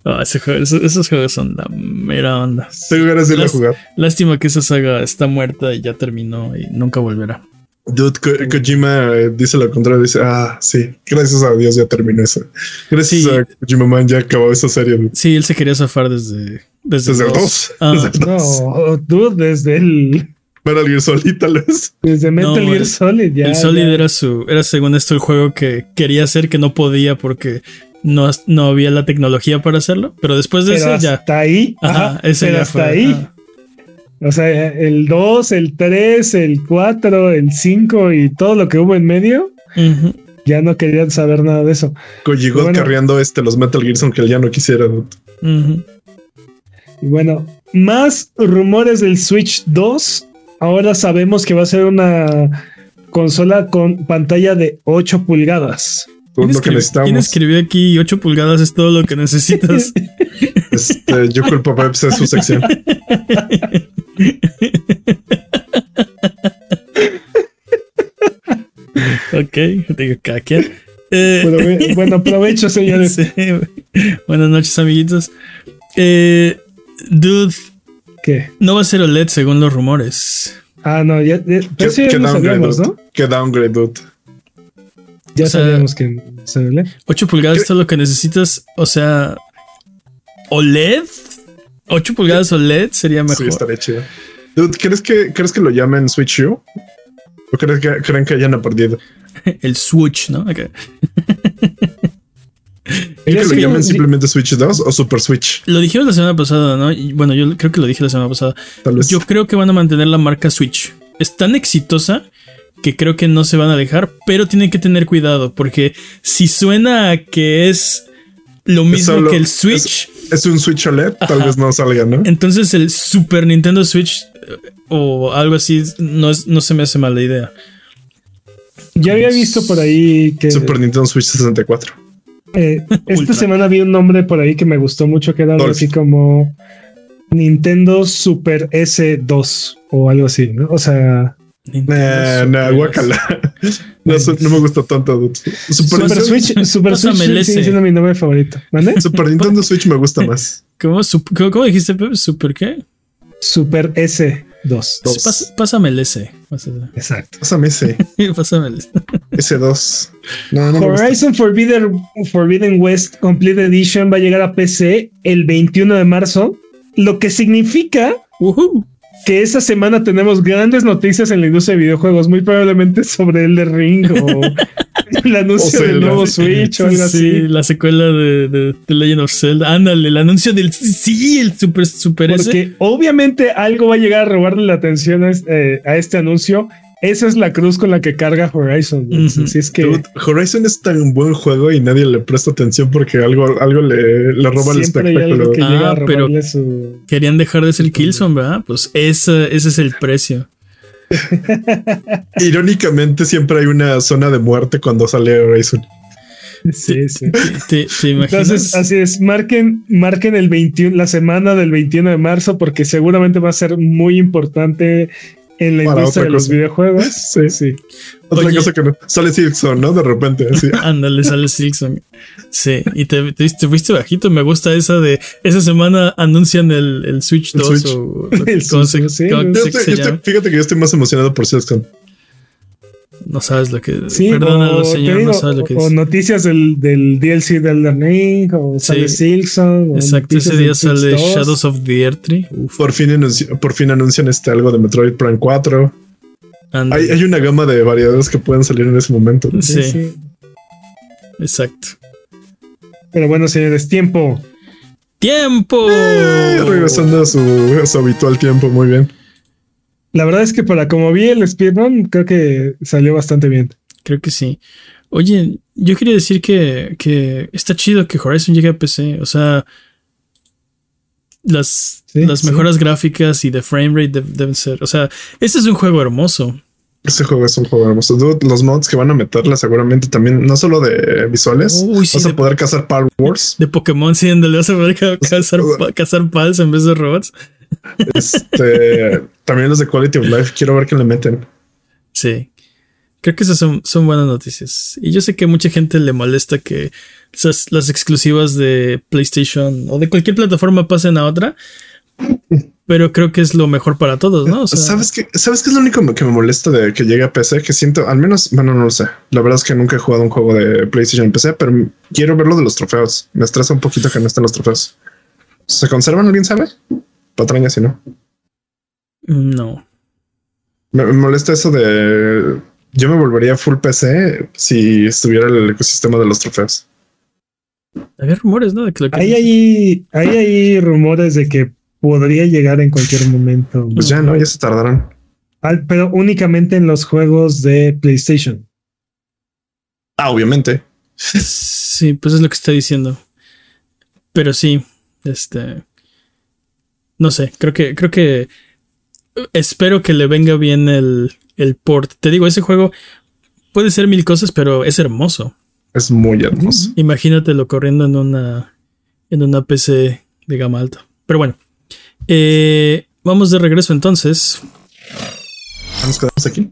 Ah, ese juego- esos, esos juegos son la mera onda. Tengo ganas de ir a Las- jugar. Lástima que esa saga está muerta y ya terminó y nunca volverá. Dude, Ko- Kojima eh, dice lo contrario. Dice, ah, sí, gracias a Dios ya terminó eso. Gracias Sí. a Kojima Man ya acabó esa serie. dude. Sí, él se quería zafar desde, desde, Desde el dos. 2. Ah, No, dude, desde el Metal Gear Solid, tal vez. Desde Metal No, Gear Solid, ya. el Solid ya. era su, era según esto el juego que quería hacer que no podía porque no, no había la tecnología para hacerlo. Pero después de Pero ese ya. hasta ahí. Ajá, ajá, ese pero ya hasta fue, ahí. ajá. O sea, el 2, el 3, el 4, el 5 y todo lo que hubo en medio, Ujú. ya no querían saber nada de eso. Koji Bueno. carreando este, los Metal Gears, aunque ya no quisiera. dude. Ujú. Y bueno, más rumores del Switch 2. Ahora sabemos que va a ser una consola con pantalla de 8 pulgadas. ¿Quién, escribió, quién escribió aquí 8 pulgadas es todo lo que necesitas? *laughs* Este, yo culpo a Peps de su sección. *laughs* ok, digo, cada quien. Eh, bueno, provecho, *laughs* señores. sí. Buenas noches, amiguitos. Eh, dude, ¿Qué? no va a ser OLED según los rumores. Ah, no, ya, ya, ¿Qué, pero eso ya qué downgrade, sabíamos, dude? ¿no? Qué downgrade, dude. Ya O sea, sabíamos que se ve. 8 pulgadas ¿Qué? es todo lo que necesitas. O sea, OLED. 8 pulgadas OLED sería mejor. Sí, estaría chido. Dude, ¿crees que, ¿crees que lo llamen Switch U? ¿O crees que, creen que hayan perdido? *laughs* El Switch, ¿no? Ok. Ya *laughs* ¿Creen que lo llamen simplemente Switch 2 o Super Switch? Lo dijimos la semana pasada, ¿no? Y bueno, yo creo que lo dije la semana pasada. Tal vez. Yo creo que van a mantener la marca Switch. Es tan exitosa que creo que no se van a dejar, pero tienen que tener cuidado porque si suena a que es lo mismo solo- que el Switch, es un Switch OLED, tal vez no salga, ¿no? entonces el Super Nintendo Switch eh, o algo así no, es, no se me hace mala idea. Ya había visto por ahí que Super Nintendo Switch 64. eh, *laughs* esta semana vi un nombre por ahí que me gustó mucho, que era algo así como Nintendo Super S2 o algo así, ¿no? O sea, Nintendo Nah, Super nah, guácala. *laughs* No, me gusta tanto. Super, Super Nintendo- Switch, Super Switch S. sigue siendo mi nombre favorito. ¿Vale? *laughs* Super Nintendo Switch me gusta más. ¿Cómo, cómo- cómo dijiste, Pepe? ¿Super qué? Super S2. Dos. Pas- pásame el S. Pásame, Exacto. Pásame ese, *laughs* pásame el S. ese 2. No, no me gusta. Horizon Forbidden, Forbidden West Complete Edition va a llegar a PC el 21 de marzo, lo que significa. Que esta semana tenemos grandes noticias en la industria de videojuegos, muy probablemente sobre el de Ring o *laughs* el anuncio O del nuevo Switch o algo Sí, así. la secuela de, de, The Legend of Zelda. Ándale, el anuncio del. Sí, el Super, super S. Porque obviamente algo va a llegar a robarle la atención a a este anuncio. Esa es la cruz con la que carga Horizon. Así es que Dude, Horizon es tan buen juego y nadie le presta atención porque algo, algo le, le roba el espectáculo. que Ah, pero- su. Querían dejar de ser Killzone, ¿verdad? Pues ese, ese es el precio. *laughs* Irónicamente, siempre hay una zona de muerte cuando sale Horizon. Sí, sí. ¿Te? Entonces, así es, marquen, marquen el 21, la semana del 21 de marzo, porque seguramente va a ser muy importante en la Para industria de los videojuegos. *laughs* Sí. sí. Otra Oye. cosa que no. Sale Silkson, ¿no? De repente. Así. *laughs* Ándale, sale Silksong. Sí, y te, te, te fuiste bajito. Me gusta esa de. Esa semana anuncian el, el Switch El 2 Switch. o. *laughs* El ¿cómo Switch, se- sí. Yo estoy- yo estoy- fíjate que yo estoy más emocionado por Silkson. No sabes lo que. Sí, perdónalo, o, señor, digo, no sabes lo que o dice. noticias del, del DLC del Elden Ring, o sale Sí. Silkson. o Exacto, ese día sale 2. Shadows of the Earth Tree. Uf, Por fin, por fin anuncian este algo de Metroid Prime 4. ándale. Hay, hay una gama de variedades que pueden salir en ese momento. Sí, Sí, sí. exacto. Pero bueno, señores, tiempo. ¡Tiempo! Eh, regresando a su, a su habitual tiempo, muy bien. La verdad es que para como vi el speedrun, creo que salió bastante bien. Creo que sí. Oye, yo quería decir que, que está chido que Horizon llegue a PC. O sea, las, Sí, las sí. mejoras gráficas y de frame rate de- deben ser. O sea, este es un juego hermoso. Ese juego es un juego hermoso. Dude, los mods que van a meterle seguramente también, no solo de visuales, Uy, sí, vas a de- poder cazar Power Wars. De Pokémon, sí, donde le vas a poder ca- cazar, cazar pals en vez de robots. Este, también los de Quality of Life. Quiero ver qué le meten. Sí. Creo que esas son, son buenas noticias. Y yo sé que mucha gente le molesta que esas, las exclusivas de PlayStation o de cualquier plataforma pasen a otra. Pero creo que es lo mejor para todos, ¿no? O sea, ¿Sabes qué? ¿Sabes qué es lo único que me molesta de que llegue a PC? Que siento, al menos, bueno, no lo sé. La verdad es que nunca he jugado un juego de PlayStation en PC, pero quiero ver lo de los trofeos. Me estresa un poquito que no estén los trofeos. ¿Se conservan? ¿Alguien sabe? Patraña, si no. no. Me, me molesta eso de. Yo me volvería full PC si estuviera el ecosistema de los trofeos. Había rumores, ¿no? De que lo Hay ahí, hay ahí rumores de que podría llegar en cualquier momento. Pues ya no, ya se tardarán. Al- pero únicamente en los juegos de PlayStation. Ah, obviamente. Sí, pues es lo que está diciendo. Pero sí, este. No sé, creo que, creo que. Espero que le venga bien el, el port. Te digo, ese juego puede ser mil cosas, pero es hermoso. Es muy hermoso. Imagínatelo corriendo en una. en una PC de gama alta. Pero bueno. eh, vamos de regreso entonces. Nos quedamos aquí.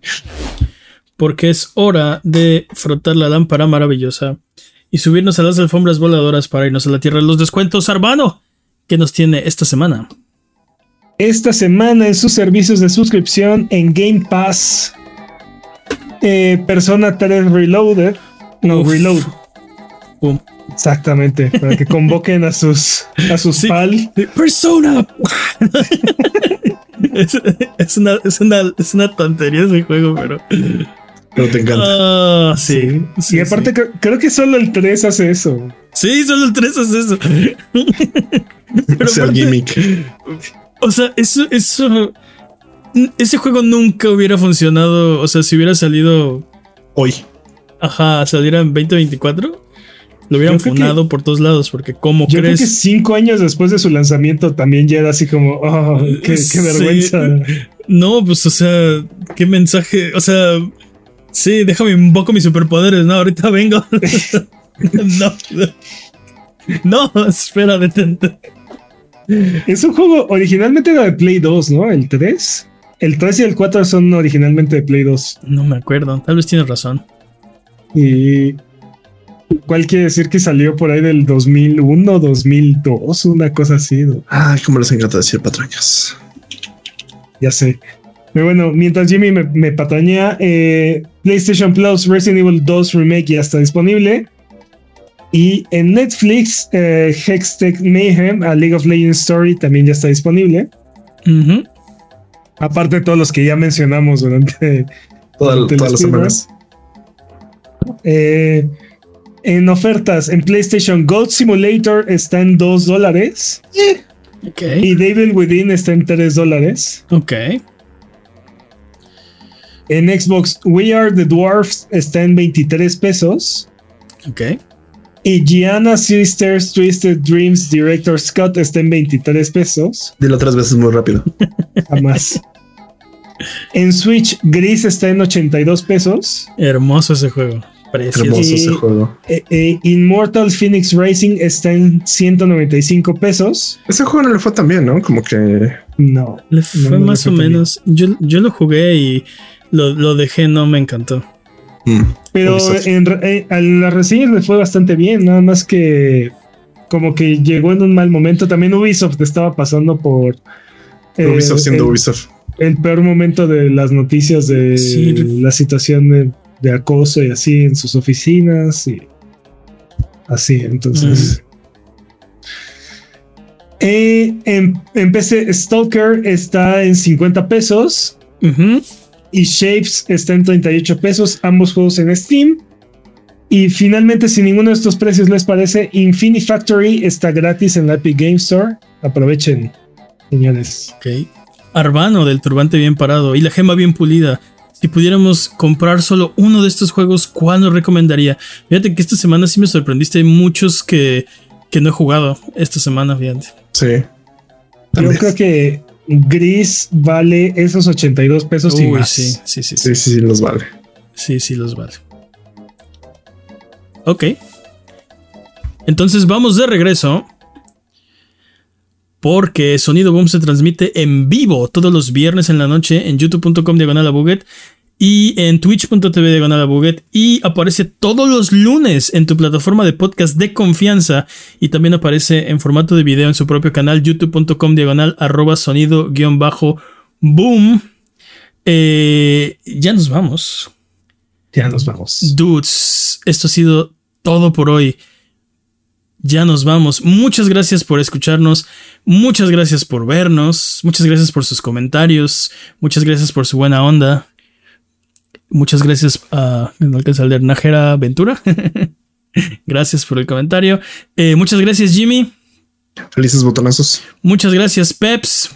porque es hora de frotar la lámpara maravillosa y subirnos a las alfombras voladoras para irnos a la tierra de los descuentos. Arbano, ¿qué nos tiene esta semana? Esta semana en sus servicios de suscripción en Game Pass. eh, Persona 3 Reloaded. No, Uf. Reload. Exactamente. Para que convoquen a sus a sus Sí. pal. Persona. *laughs* es, es una, es, una, es una tontería ese juego, pero. Pero te encanta. Ah, sí, sí, y aparte sí. creo que solo el 3 hace eso. Sí, solo el 3 es eso. *laughs* Pero es el gimmick. O sea, eso, eso. Ese juego nunca hubiera funcionado. O sea, si hubiera salido. Hoy. Ajá, saliera en 2024. Lo hubieran funado por todos lados. Porque, ¿cómo Yo creo crees? que cinco años después de su lanzamiento también ya era así como, oh, qué, qué Sí. vergüenza. No, pues, o sea, qué mensaje. O sea, sí, déjame invoco mis superpoderes, ¿no? Ahorita vengo. *laughs* no, *laughs* no, no, espera, detente. Es un juego originalmente era de Play 2, ¿no? El 3. El 3 y el 4 son originalmente de Play 2. No me acuerdo, tal vez tienes razón. Y. ¿Cuál quiere decir que salió por ahí del 2001, 2002? Una cosa así. ¿no? Ay, cómo les encanta decir patrañas. Ya sé. Pero bueno, mientras Jimmy me, me patañea, eh, PlayStation Plus Resident Evil 2 Remake ya está disponible. Y en Netflix, eh, Hextech Mayhem, a League of Legends Story también ya está disponible. Aparte de todos los que ya mencionamos durante, Toda- durante el todas las semanas. Eh, en ofertas, en PlayStation Goat Simulator está en 2 dólares Ok. y Devil Within está en 3 dólares. Ok. En Xbox, We Are the Dwarfs está en 23 pesos. Ok. Y Gianna Sisters Twisted Dreams Director Scott está en 23 pesos. Dilo tres veces muy rápido. *laughs* Jamás. en Switch, Gris está en 82 pesos. Hermoso ese juego. Precioso. Hermoso ese juego. Eh, eh, Immortal Phoenix Racing está en 195 pesos. Ese juego no le fue tan bien, ¿no? Como que No. Le fue no más fue o menos. Yo, yo lo jugué y lo, lo dejé, no me encantó. Mm, Pero en, eh, a las reseñas le fue bastante bien, nada más que como que llegó en un mal momento. También Ubisoft estaba pasando por eh, Ubisoft siendo el, Ubisoft. el peor momento de las noticias de Sí. la situación de, de acoso y así en sus oficinas y así. Entonces, Eh, en, en PC, Stalker está en 50 pesos Ujú. Y Shapes está en 38 pesos, ambos juegos en Steam. Y finalmente, si ninguno de estos precios les parece, Infinity Factory está gratis en la Epic Game Store. Aprovechen, señores. Ok. Arbano del turbante bien parado y la gema bien pulida. Si pudiéramos comprar solo uno de estos juegos, ¿cuál nos recomendaría? Fíjate que esta semana sí me sorprendiste. Hay muchos que, que no he jugado esta semana, fíjate. Sí. Yo creo que Gris vale esos 82 pesos y Uy, más. sí, sí, sí, sí. Sí, sí, los vale. Sí, sí, los vale. Ok. Entonces vamos de regreso. Porque Sonido Boom se transmite en vivo todos los viernes en la noche en youtube.com diagonal y en twitch.tv diagonal Buget y aparece todos los lunes en tu plataforma de podcast de confianza y también aparece en formato de video en su propio canal youtube.com diagonal arroba sonido guion bajo boom. Eh, ya nos vamos. Ya nos vamos. Dudes, esto ha sido todo por hoy. ya nos vamos. Muchas gracias por escucharnos, muchas gracias por vernos, muchas gracias por sus comentarios, muchas gracias por su buena onda. Muchas gracias a no alcanza a leer, Najera Ventura. *laughs* gracias por el comentario. Eh, muchas gracias, Jimmy. Felices botonazos. Muchas gracias, Peps.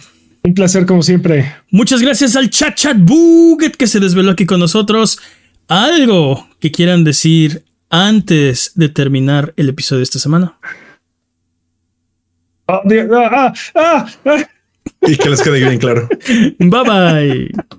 Un placer como siempre. Muchas gracias al chat chat buget que se desveló aquí con nosotros. Algo que quieran decir antes de terminar el episodio de esta semana. Ah, ah, ah, ah, ah. Y que les quede bien claro. Bye bye.